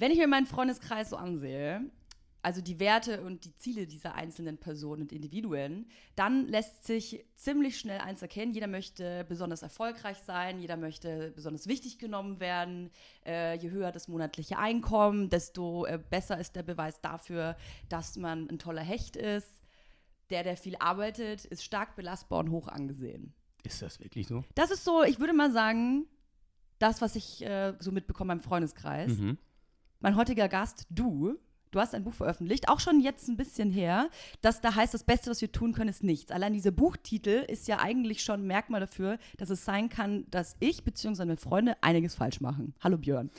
Wenn ich mir meinen Freundeskreis so ansehe, also die Werte und die Ziele dieser einzelnen Personen und Individuen, dann lässt sich ziemlich schnell eins erkennen. Jeder möchte besonders erfolgreich sein, jeder möchte besonders wichtig genommen werden. Äh, je höher das monatliche Einkommen, desto äh, besser ist der Beweis dafür, dass man ein toller Hecht ist. Der, der viel arbeitet, ist stark belastbar und hoch angesehen. Ist das wirklich so? Das ist so, ich würde mal sagen, das, was ich äh, so mitbekomme im Freundeskreis. Mhm. Mein heutiger Gast, du, Du hast ein Buch veröffentlicht, auch schon jetzt ein bisschen her, dass da heißt, das Beste, was wir tun können, ist nichts. Allein dieser Buchtitel ist ja eigentlich schon ein Merkmal dafür, dass es sein kann, dass ich bzw. meine Freunde einiges falsch machen. Hallo Björn.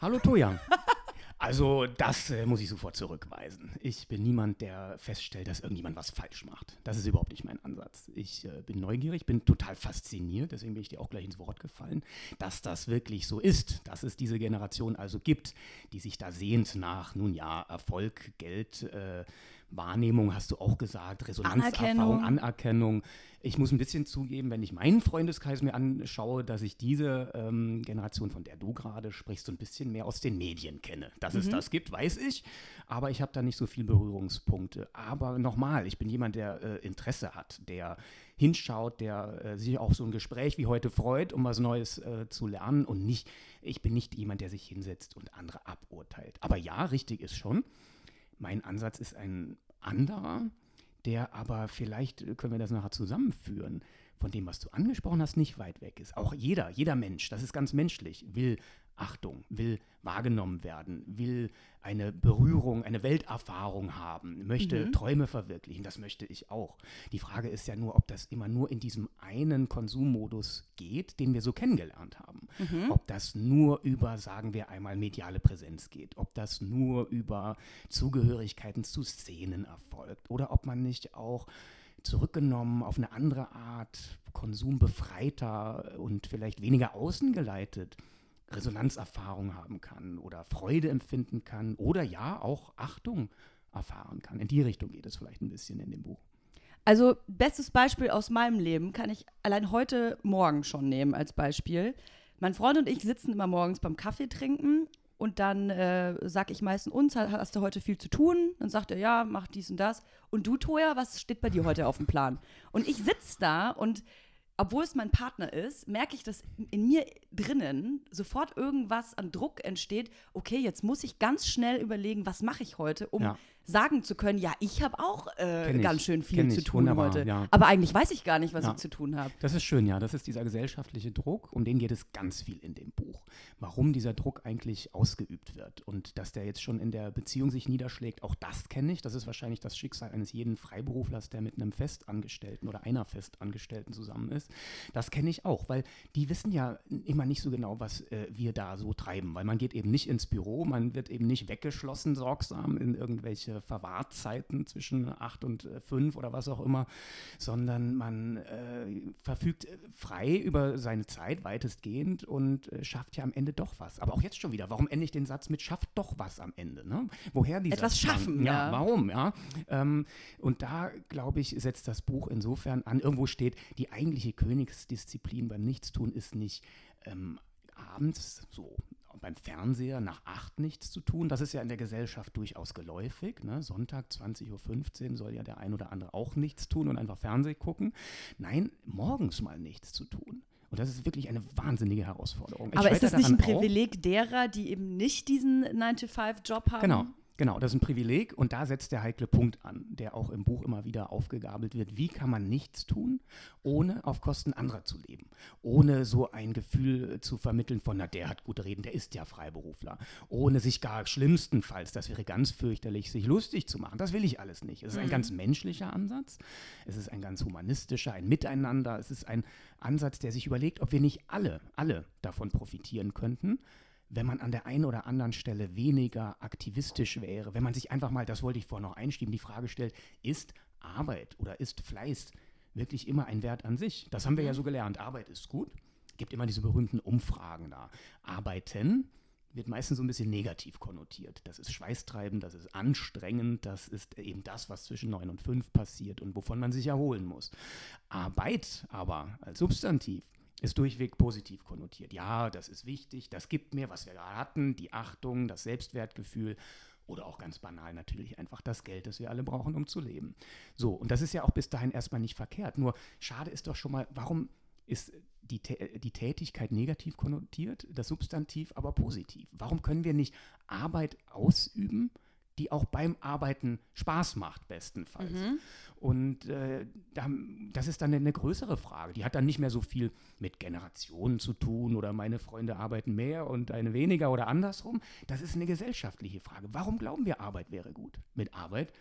Hallo Toja. Also das äh, muss ich sofort zurückweisen. Ich bin niemand, der feststellt, dass irgendjemand was falsch macht. Das ist überhaupt nicht mein Ansatz. Ich äh, bin neugierig, bin total fasziniert, deswegen bin ich dir auch gleich ins Wort gefallen, dass das wirklich so ist, dass es diese Generation also gibt, die sich da sehnt nach, nun ja, Erfolg, Geld, äh, Wahrnehmung, hast du auch gesagt, Resonanzerfahrung, Anerkennung. Anerkennung. Ich muss ein bisschen zugeben, wenn ich meinen Freundeskreis mir anschaue, dass ich diese ähm, Generation, von der du gerade sprichst, so ein bisschen mehr aus den Medien kenne. Dass es das gibt, weiß ich, aber ich habe da nicht so viele Berührungspunkte. Aber nochmal, ich bin jemand, der äh, Interesse hat, der hinschaut, der äh, sich auch so ein Gespräch wie heute freut, um was Neues äh, zu lernen und nicht, ich bin nicht jemand, der sich hinsetzt und andere aburteilt. Aber ja, richtig ist schon, mein Ansatz ist ein anderer, der aber vielleicht äh, können wir das nachher zusammenführen, von dem, was du angesprochen hast, nicht weit weg ist. Auch jeder, jeder Mensch, das ist ganz menschlich, will Achtung, will wahrgenommen werden, will eine Berührung, eine Welterfahrung haben, möchte Mhm. Träume verwirklichen. Das möchte ich auch. Die Frage ist ja nur, ob das immer nur in diesem einen Konsummodus geht, den wir so kennengelernt haben. Mhm. Ob das nur über, sagen wir einmal, mediale Präsenz geht, ob das nur über Zugehörigkeiten zu Szenen erfolgt oder ob man nicht auch zurückgenommen auf eine andere Art, konsumbefreiter und vielleicht weniger außengeleitet Resonanzerfahrung haben kann oder Freude empfinden kann oder ja auch Achtung erfahren kann. In die Richtung geht es vielleicht ein bisschen in dem Buch. Also, bestes Beispiel aus meinem Leben kann ich allein heute Morgen schon nehmen als Beispiel. Mein Freund und ich sitzen immer morgens beim Kaffee trinken und dann äh, sag ich meistens uns, "Ha- hast du heute viel zu tun? Dann sagt er, ja, mach dies und das. Und du, Toja, was steht bei dir heute auf dem Plan? Und ich sitze da und obwohl es mein Partner ist, merke ich, dass in mir drinnen sofort irgendwas an Druck entsteht. Okay, jetzt muss ich ganz schnell überlegen, was mache ich heute, um Ja. Sagen zu können, ja, ich habe auch äh, ganz schön viel zu tun wunderbar, heute. ja. Aber eigentlich weiß ich gar nicht, was Ja. ich zu tun habe. Das ist schön, ja. Das ist dieser gesellschaftliche Druck, um den geht es ganz viel in dem Buch. Warum dieser Druck eigentlich ausgeübt wird und dass der jetzt schon in der Beziehung sich niederschlägt, auch das kenne ich. Das ist wahrscheinlich das Schicksal eines jeden Freiberuflers, der mit einem Festangestellten oder einer Festangestellten zusammen ist. Das kenne ich auch, weil die wissen ja immer nicht so genau, was äh, wir da so treiben, weil man geht eben nicht ins Büro, man wird eben nicht weggeschlossen sorgsam in irgendwelche Verwahrzeiten zwischen acht und äh, fünf oder was auch immer, sondern man äh, verfügt äh, frei über seine Zeit weitestgehend und äh, schafft ja am Ende doch was. Aber auch jetzt schon wieder, warum ende ich den Satz mit schafft doch was am Ende? Ne? Woher dieser Etwas schaffen, ja. ja. Warum, ja? Ähm, und da, glaube ich, setzt das Buch insofern an, irgendwo steht, die eigentliche Königsdisziplin beim Nichtstun ist nicht ähm, abends so beim Fernseher nach acht nichts zu tun. Das ist ja in der Gesellschaft durchaus geläufig. Ne? Sonntag 20.15 Uhr soll ja der ein oder andere auch nichts tun und einfach Fernsehen gucken. Nein, morgens mal nichts zu tun. Und das ist wirklich eine wahnsinnige Herausforderung. Ich Aber ist das nicht ein. Privileg derer, die eben nicht diesen 9-to-5-Job haben? Genau, genau, das ist ein Privileg und da setzt der heikle Punkt an, der auch im Buch immer wieder aufgegabelt wird. Wie kann man nichts tun, ohne auf Kosten anderer zu leben? Ohne so ein Gefühl äh, zu vermitteln von, na, der hat gute Reden, der ist ja Freiberufler. Ohne sich gar schlimmstenfalls, das wäre ganz fürchterlich, sich lustig zu machen. Das will ich alles nicht. Es ist ein ganz menschlicher Ansatz, es ist ein ganz humanistischer, ein Miteinander, es ist ein Ansatz, der sich überlegt, ob wir nicht alle, alle davon profitieren könnten wenn man an der einen oder anderen Stelle weniger aktivistisch wäre, wenn man sich einfach mal, das wollte ich vorher noch einschieben, die Frage stellt, ist Arbeit oder ist Fleiß wirklich immer ein Wert an sich? Das haben wir ja so gelernt. Arbeit ist gut. Gibt immer diese berühmten Umfragen da. Arbeiten wird meistens so ein bisschen negativ konnotiert. Das ist schweißtreibend, das ist anstrengend, das ist eben das, was zwischen 9 und 5 passiert und wovon man sich erholen muss. Arbeit aber als Substantiv ist durchweg positiv konnotiert. Ja, das ist wichtig, das gibt mir, was wir gerade hatten, die Achtung, das Selbstwertgefühl oder auch ganz banal natürlich einfach das Geld, das wir alle brauchen, um zu leben. So, und das ist ja auch bis dahin erstmal nicht verkehrt. Nur schade ist doch schon mal, warum ist die, die Tätigkeit negativ konnotiert, das Substantiv aber positiv? Warum können wir nicht Arbeit ausüben? Die auch beim Arbeiten Spaß macht, bestenfalls. Mhm. Und äh, das ist dann eine größere Frage. Die hat dann nicht mehr so viel mit Generationen zu tun oder meine Freunde arbeiten mehr und eine weniger oder andersrum. Das ist eine gesellschaftliche Frage. Warum glauben wir, Arbeit wäre gut? Mit Arbeit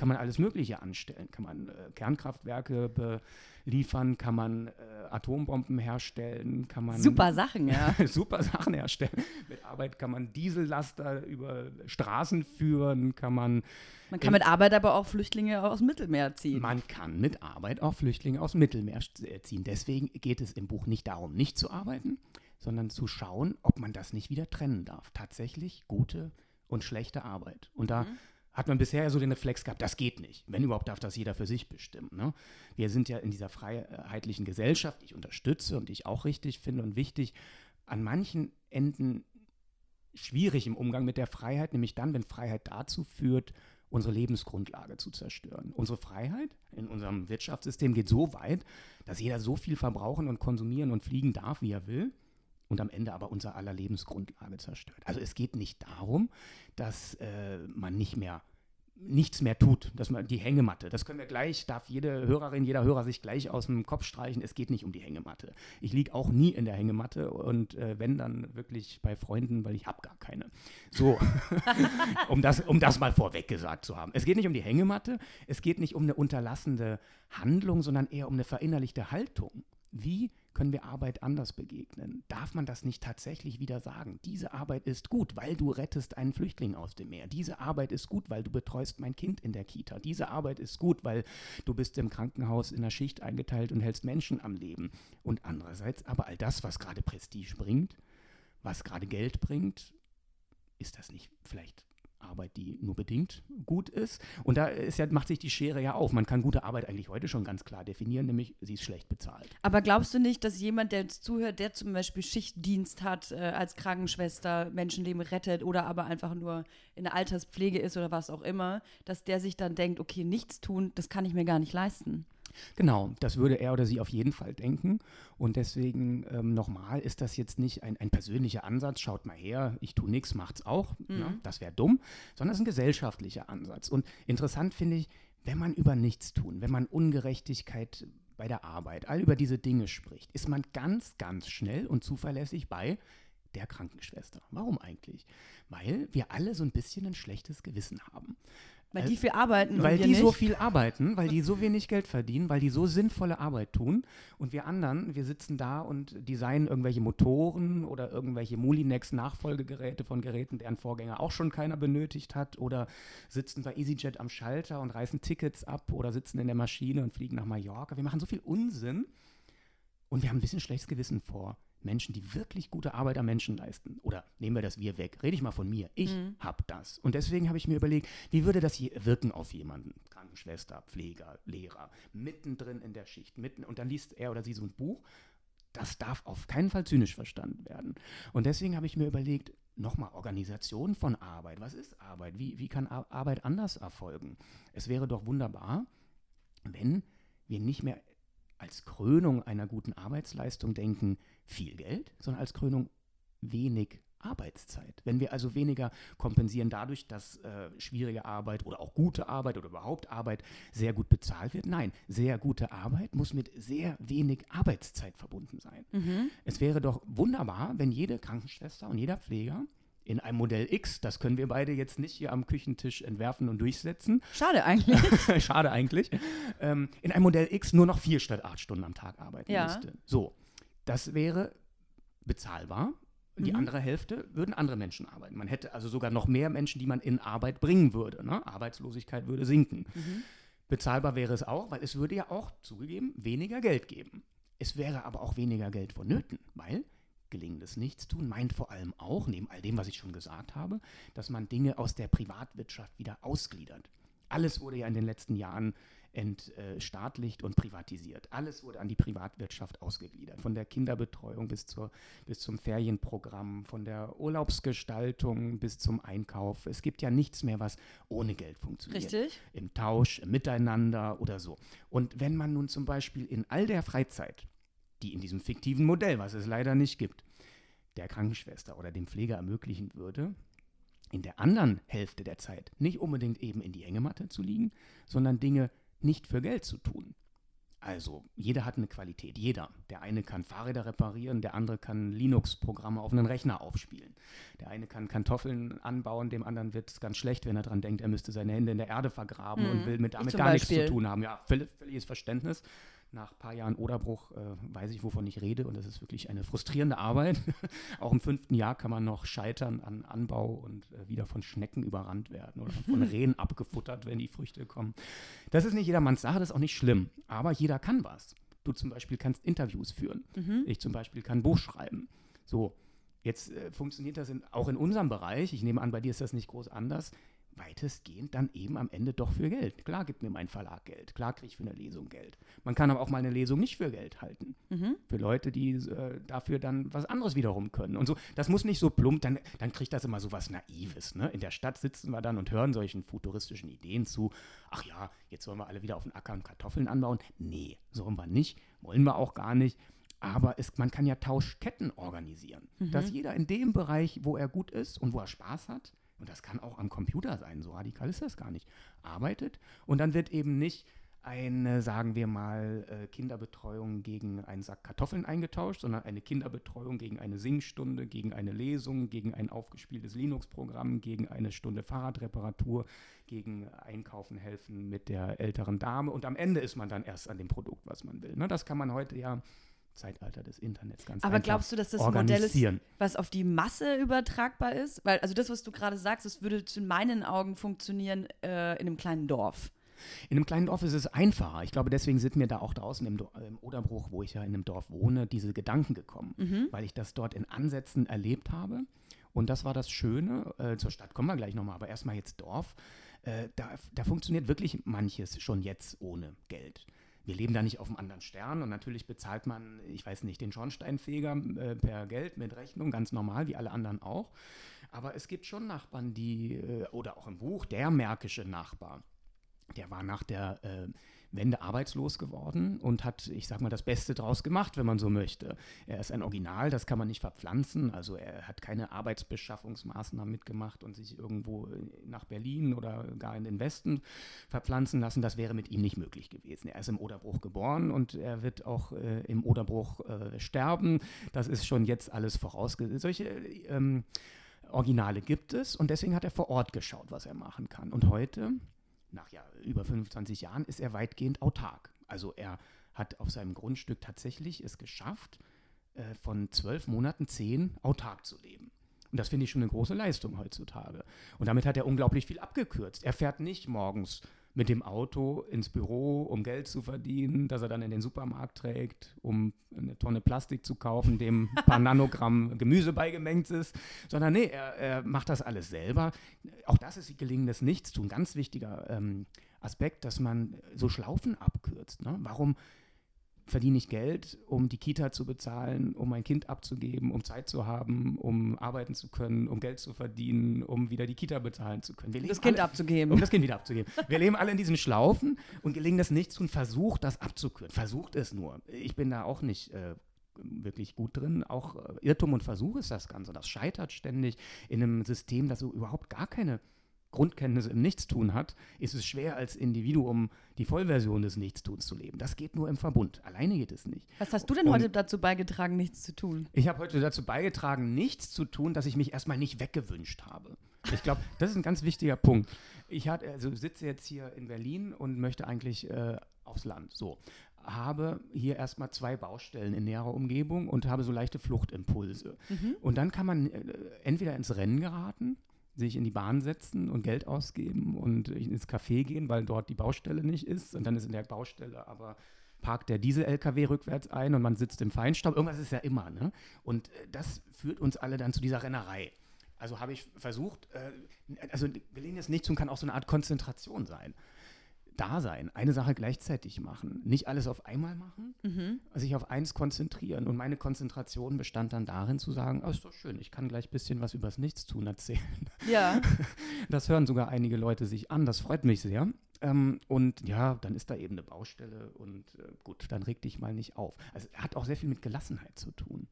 kann man alles Mögliche anstellen. Kann man äh, Kernkraftwerke beliefern, kann man äh, Atombomben herstellen, kann man. Super Sachen, ja. super Sachen herstellen. Mit Arbeit kann man Diesellaster über Straßen führen, kann man. Man kann mit Arbeit aber auch Flüchtlinge aus dem Mittelmeer ziehen. Man kann mit Arbeit auch Flüchtlinge aus dem Mittelmeer äh, ziehen. Deswegen geht es im Buch nicht darum, nicht zu arbeiten, sondern zu schauen, ob man das nicht wieder trennen darf. Tatsächlich gute und schlechte Arbeit. Und da. Mhm hat man bisher so den Reflex gehabt, das geht nicht. Wenn überhaupt darf das jeder für sich bestimmen. Ne? Wir sind ja in dieser freiheitlichen Gesellschaft, die ich unterstütze und die ich auch richtig finde und wichtig, an manchen Enden schwierig im Umgang mit der Freiheit, nämlich dann, wenn Freiheit dazu führt, unsere Lebensgrundlage zu zerstören. Unsere Freiheit in unserem Wirtschaftssystem geht so weit, dass jeder so viel verbrauchen und konsumieren und fliegen darf, wie er will und am Ende aber unser aller Lebensgrundlage zerstört. Also es geht nicht darum, dass äh, man nicht mehr nichts mehr tut, dass man die Hängematte, das können wir gleich, darf jede Hörerin, jeder Hörer sich gleich aus dem Kopf streichen, es geht nicht um die Hängematte. Ich liege auch nie in der Hängematte und äh, wenn dann wirklich bei Freunden, weil ich habe gar keine. So, um, das, um das mal vorweg gesagt zu haben. Es geht nicht um die Hängematte, es geht nicht um eine unterlassene Handlung, sondern eher um eine verinnerlichte Haltung. Wie können wir Arbeit anders begegnen? Darf man das nicht tatsächlich wieder sagen? Diese Arbeit ist gut, weil du rettest einen Flüchtling aus dem Meer. Diese Arbeit ist gut, weil du betreust mein Kind in der Kita. Diese Arbeit ist gut, weil du bist im Krankenhaus in der Schicht eingeteilt und hältst Menschen am Leben. Und andererseits aber all das, was gerade Prestige bringt, was gerade Geld bringt, ist das nicht vielleicht Arbeit, die nur bedingt gut ist. Und da ist ja, macht sich die Schere ja auf. Man kann gute Arbeit eigentlich heute schon ganz klar definieren, nämlich sie ist schlecht bezahlt. Aber glaubst du nicht, dass jemand, der uns zuhört, der zum Beispiel Schichtdienst hat, äh, als Krankenschwester Menschenleben rettet oder aber einfach nur in der Alterspflege ist oder was auch immer, dass der sich dann denkt, okay, nichts tun, das kann ich mir gar nicht leisten? Genau, das würde er oder sie auf jeden Fall denken. Und deswegen ähm, nochmal ist das jetzt nicht ein, ein, persönlicher Ansatz, schaut mal her, ich tue nichts, macht's auch. Mhm. Ja, das wäre dumm, sondern es ist ein gesellschaftlicher Ansatz. Und interessant finde ich, wenn man über nichts tun, wenn man Ungerechtigkeit bei der Arbeit, all über diese Dinge spricht, ist man ganz, ganz schnell und zuverlässig bei der Krankenschwester. Warum eigentlich? Weil wir alle so ein bisschen ein schlechtes Gewissen haben. Weil die viel arbeiten. Weil die nicht. so viel arbeiten, weil die so wenig Geld verdienen, weil die so sinnvolle Arbeit tun. Und wir anderen, wir sitzen da und designen irgendwelche Motoren oder irgendwelche Mulinex-Nachfolgegeräte von Geräten, deren Vorgänger auch schon keiner benötigt hat. Oder sitzen bei EasyJet am Schalter und reißen Tickets ab oder sitzen in der Maschine und fliegen nach Mallorca. Wir machen so viel Unsinn und wir haben ein bisschen schlechtes Gewissen vor Menschen, die wirklich gute Arbeit am Menschen leisten. Oder nehmen wir das Wir weg. Rede ich mal von mir. Ich mhm. habe das. Und deswegen habe ich mir überlegt, wie würde das hier wirken auf jemanden? Krankenschwester, Pfleger, Lehrer, mittendrin in der Schicht. Mitten, und dann liest er oder sie so ein Buch. Das darf auf keinen Fall zynisch verstanden werden. Und deswegen habe ich mir überlegt, nochmal Organisation von Arbeit. Was ist Arbeit? Wie, wie kann Arbeit anders erfolgen? Es wäre doch wunderbar, wenn wir nicht mehr als Krönung einer guten Arbeitsleistung denken, viel Geld, sondern als Krönung wenig Arbeitszeit. Wenn wir also weniger kompensieren dadurch, dass äh, schwierige Arbeit oder auch gute Arbeit oder überhaupt Arbeit sehr gut bezahlt wird, nein, sehr gute Arbeit muss mit sehr wenig Arbeitszeit verbunden sein. Mhm. Es wäre doch wunderbar, wenn jede Krankenschwester und jeder Pfleger in einem Modell X, das können wir beide jetzt nicht hier am Küchentisch entwerfen und durchsetzen. Schade eigentlich. Schade eigentlich. Ähm, in einem Modell X nur noch vier statt acht Stunden am Tag arbeiten ja. müsste. So, das wäre bezahlbar. Die mhm. andere Hälfte würden andere Menschen arbeiten. Man hätte also sogar noch mehr Menschen, die man in Arbeit bringen würde. Ne? Arbeitslosigkeit würde sinken. Mhm. Bezahlbar wäre es auch, weil es würde ja auch zugegeben weniger Geld geben. Es wäre aber auch weniger Geld vonnöten, weil gelingendes Nichtstun meint vor allem auch, neben all dem, was ich schon gesagt habe, dass man Dinge aus der Privatwirtschaft wieder ausgliedert. Alles wurde ja in den letzten Jahren entstaatlicht und privatisiert. Alles wurde an die Privatwirtschaft ausgegliedert, von der Kinderbetreuung bis, zur, bis zum Ferienprogramm, von der Urlaubsgestaltung bis zum Einkauf. Es gibt ja nichts mehr, was ohne Geld funktioniert. Richtig. Im Tausch, im Miteinander oder so. Und wenn man nun zum Beispiel in all der Freizeit, die in diesem fiktiven Modell, was es leider nicht gibt, der Krankenschwester oder dem Pfleger ermöglichen würde, in der anderen Hälfte der Zeit nicht unbedingt eben in die Hängematte zu liegen, sondern Dinge nicht für Geld zu tun. Also, jeder hat eine Qualität, jeder. Der eine kann Fahrräder reparieren, der andere kann Linux-Programme auf einen Rechner aufspielen. Der eine kann Kartoffeln anbauen, dem anderen wird es ganz schlecht, wenn er daran denkt, er müsste seine Hände in der Erde vergraben mhm. und will mit damit gar Beispiel. nichts zu tun haben. Ja, völliges Verständnis nach ein paar Jahren Oderbruch äh, weiß ich, wovon ich rede und das ist wirklich eine frustrierende Arbeit. Auch im fünften Jahr kann man noch scheitern an Anbau und äh, wieder von Schnecken überrannt werden oder von Rehen abgefuttert, wenn die Früchte kommen. Das ist nicht jedermanns Sache, das ist auch nicht schlimm, aber jeder kann was. Du zum Beispiel kannst Interviews führen. Mhm. Ich zum Beispiel kann ein Buch schreiben. So, jetzt äh, funktioniert das in, auch in unserem Bereich. Ich nehme an, bei dir ist das nicht groß anders weitestgehend dann eben am Ende doch für Geld. Klar gibt mir mein Verlag Geld, klar kriege ich für eine Lesung Geld. Man kann aber auch mal eine Lesung nicht für Geld halten. Mhm. Für Leute, die äh, dafür dann was anderes wiederum können. Und so, das muss nicht so plump, dann, dann kriegt das immer so was Naives. Ne? In der Stadt sitzen wir dann und hören solchen futuristischen Ideen zu. Ach ja, jetzt sollen wir alle wieder auf den Acker und Kartoffeln anbauen. Nee, sollen wir nicht, wollen wir auch gar nicht. Aber es, man kann ja Tauschketten organisieren, mhm. dass jeder in dem Bereich, wo er gut ist und wo er Spaß hat, und das kann auch am Computer sein, so radikal ist das gar nicht, arbeitet. Und dann wird eben nicht eine, sagen wir mal, äh, Kinderbetreuung gegen einen Sack Kartoffeln eingetauscht, sondern eine Kinderbetreuung gegen eine Singstunde, gegen eine Lesung, gegen ein aufgespieltes Linux-Programm, gegen eine Stunde Fahrradreparatur, gegen Einkaufen helfen mit der älteren Dame. Und am Ende ist man dann erst an dem Produkt, was man will. Ne? Das kann man heute ja Zeitalter des Internets ganz Aber glaubst du, dass das ein Modell ist, was auf die Masse übertragbar ist? Weil, also das, was du gerade sagst, das würde in meinen Augen funktionieren äh, in einem kleinen Dorf. In einem kleinen Dorf ist es einfacher. Ich glaube, deswegen sind mir da auch draußen im, im Oderbruch, wo ich ja in einem Dorf wohne, diese Gedanken gekommen, mhm. weil ich das dort in Ansätzen erlebt habe. Und das war das Schöne. Äh, zur Stadt kommen wir gleich nochmal, aber erstmal jetzt Dorf. Äh, da, da funktioniert wirklich manches schon jetzt ohne Geld wir leben da nicht auf einem anderen Stern und natürlich bezahlt man, ich weiß nicht, den Schornsteinfeger äh, per Geld mit Rechnung, ganz normal, wie alle anderen auch. Aber es gibt schon Nachbarn, die, äh, oder auch im Buch, der märkische Nachbar, der war nach der äh, Wende arbeitslos geworden und hat, ich sag mal, das Beste draus gemacht, wenn man so möchte. Er ist ein Original, das kann man nicht verpflanzen. Also er hat keine Arbeitsbeschaffungsmaßnahmen mitgemacht und sich irgendwo nach Berlin oder gar in den Westen verpflanzen lassen. Das wäre mit ihm nicht möglich gewesen. Er ist im Oderbruch geboren und er wird auch äh, im Oderbruch äh, sterben. Das ist schon jetzt alles vorausgesetzt. Solche ähm, Originale gibt es und deswegen hat er vor Ort geschaut, was er machen kann. Und heute nach ja, über 25 Jahren ist er weitgehend autark. Also er hat auf seinem Grundstück tatsächlich es geschafft, äh, von zwölf Monaten zehn autark zu leben. Und das finde ich schon eine große Leistung heutzutage. Und damit hat er unglaublich viel abgekürzt. Er fährt nicht morgens mit dem Auto ins Büro, um Geld zu verdienen, das er dann in den Supermarkt trägt, um eine Tonne Plastik zu kaufen, dem ein paar Nanogramm Gemüse beigemengt ist, sondern nee, er, er, macht das alles selber. Auch das ist gelingendes Nichtstun. Ganz wichtiger ähm, Aspekt, dass man so Schlaufen abkürzt. Ne? Warum verdiene ich Geld, um die Kita zu bezahlen, um mein Kind abzugeben, um Zeit zu haben, um arbeiten zu können, um Geld zu verdienen, um wieder die Kita bezahlen zu können. Um das Kind alle, abzugeben. Um das Kind wieder abzugeben. Wir leben alle in diesen Schlaufen und gelingen das nicht und versucht das abzukürzen. Versucht es nur. Ich bin da auch nicht äh, wirklich gut drin. Auch äh, Irrtum und Versuch ist das Ganze. Das scheitert ständig in einem System, das so überhaupt gar keine Grundkenntnisse im Nichtstun hat, ist es schwer als Individuum die Vollversion des Nichtstuns zu leben. Das geht nur im Verbund. Alleine geht es nicht. Was hast du denn Und heute dazu beigetragen, nichts zu tun? Ich habe heute dazu beigetragen, nichts zu tun, dass ich mich erstmal nicht weggewünscht habe. Ich glaube, das ist ein ganz wichtiger Punkt. Ich hat, also sitze jetzt hier in Berlin und möchte eigentlich äh, aufs Land. So habe hier erstmal zwei Baustellen in näherer Umgebung und habe so leichte Fluchtimpulse. Mhm. Und dann kann man äh, entweder ins Rennen geraten sich in die Bahn setzen und Geld ausgeben und ins Café gehen, weil dort die Baustelle nicht ist. Und dann ist in der Baustelle aber parkt der Diesel-LKW rückwärts ein und man sitzt im Feinstaub. Irgendwas ist ja immer. Ne? Und äh, das führt uns alle dann zu dieser Rennerei. Also habe ich versucht, äh, also gelingt es nicht und kann auch so eine Art Konzentration sein. Da sein, eine Sache gleichzeitig machen, nicht alles auf einmal machen, Mhm. sich auf eins konzentrieren. Und meine Konzentration bestand dann darin zu sagen, oh, ist doch schön, ich kann gleich ein bisschen was übers Nichtstun erzählen. Ja. Das hören sogar einige Leute sich an, das freut mich sehr. Ähm, und ja, dann ist da eben eine Baustelle und äh, gut, dann reg dich mal nicht auf. Also hat auch sehr viel mit Gelassenheit zu tun.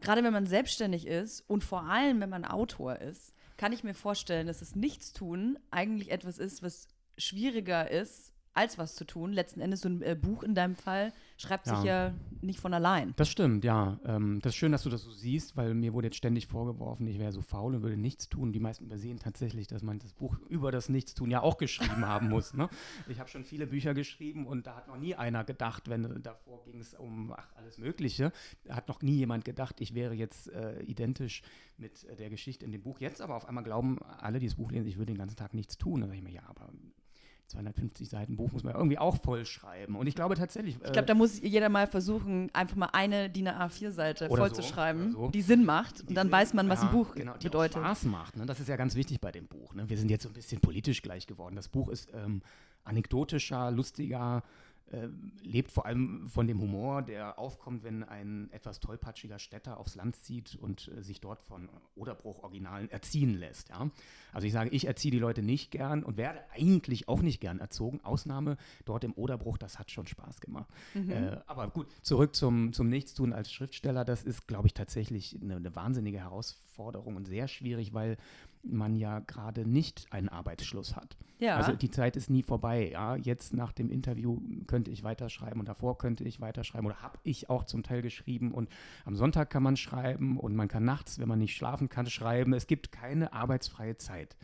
Gerade wenn man selbstständig ist und vor allem, wenn man Autor ist, kann ich mir vorstellen, dass das Nichtstun eigentlich etwas ist, was schwieriger ist, als was zu tun. Letzten Endes so ein äh, Buch in deinem Fall schreibt sich ja nicht von allein. Das stimmt, ja. Ähm, das ist schön, dass du das so siehst, weil mir wurde jetzt ständig vorgeworfen, ich wäre so faul und würde nichts tun. Die meisten übersehen tatsächlich, dass man das Buch über das Nichtstun ja auch geschrieben haben muss. Ne? Ich habe schon viele Bücher geschrieben und da hat noch nie einer gedacht, wenn davor ging es um ach, alles Mögliche, da hat noch nie jemand gedacht, ich wäre jetzt äh, identisch mit äh, der Geschichte in dem Buch. Jetzt aber auf einmal glauben alle, die das Buch lesen, ich würde den ganzen Tag nichts tun. Da sage ich mir, ja, aber 250 Seiten Buch muss man irgendwie auch voll schreiben. Und ich glaube tatsächlich. Ich glaube, da muss jeder mal versuchen, einfach mal eine DIN A4-Seite Oder voll so, zu schreiben, oder so. die Sinn macht. Und dann weiß man, was ein ja, Buch genau, die bedeutet. Auch Spaß macht. Ne? Das ist ja ganz wichtig bei dem Buch. Ne? Wir sind jetzt so ein bisschen politisch gleich geworden. Das Buch ist ähm, anekdotischer, lustiger, äh, lebt vor allem von dem Humor, der aufkommt, wenn ein etwas tollpatschiger Städter aufs Land zieht und äh, sich dort von Oderbruch-Originalen erziehen lässt. Ja? Also ich sage, ich erziehe die Leute nicht gern und werde eigentlich auch nicht gern erzogen. Ausnahme dort im Oderbruch, das hat schon Spaß gemacht. Äh, aber gut, zurück zum, zum Nichtstun als Schriftsteller, das ist, glaube ich, tatsächlich eine, eine wahnsinnige Herausforderung und sehr schwierig, weil man ja gerade nicht einen Arbeitsschluss hat. Ja. Also die Zeit ist nie vorbei. Ja, jetzt nach dem Interview könnte ich weiterschreiben und davor könnte ich weiterschreiben oder habe ich auch zum Teil geschrieben und am Sonntag kann man schreiben und man kann nachts, wenn man nicht schlafen kann, schreiben. Es gibt keine arbeitsfreie Zeit.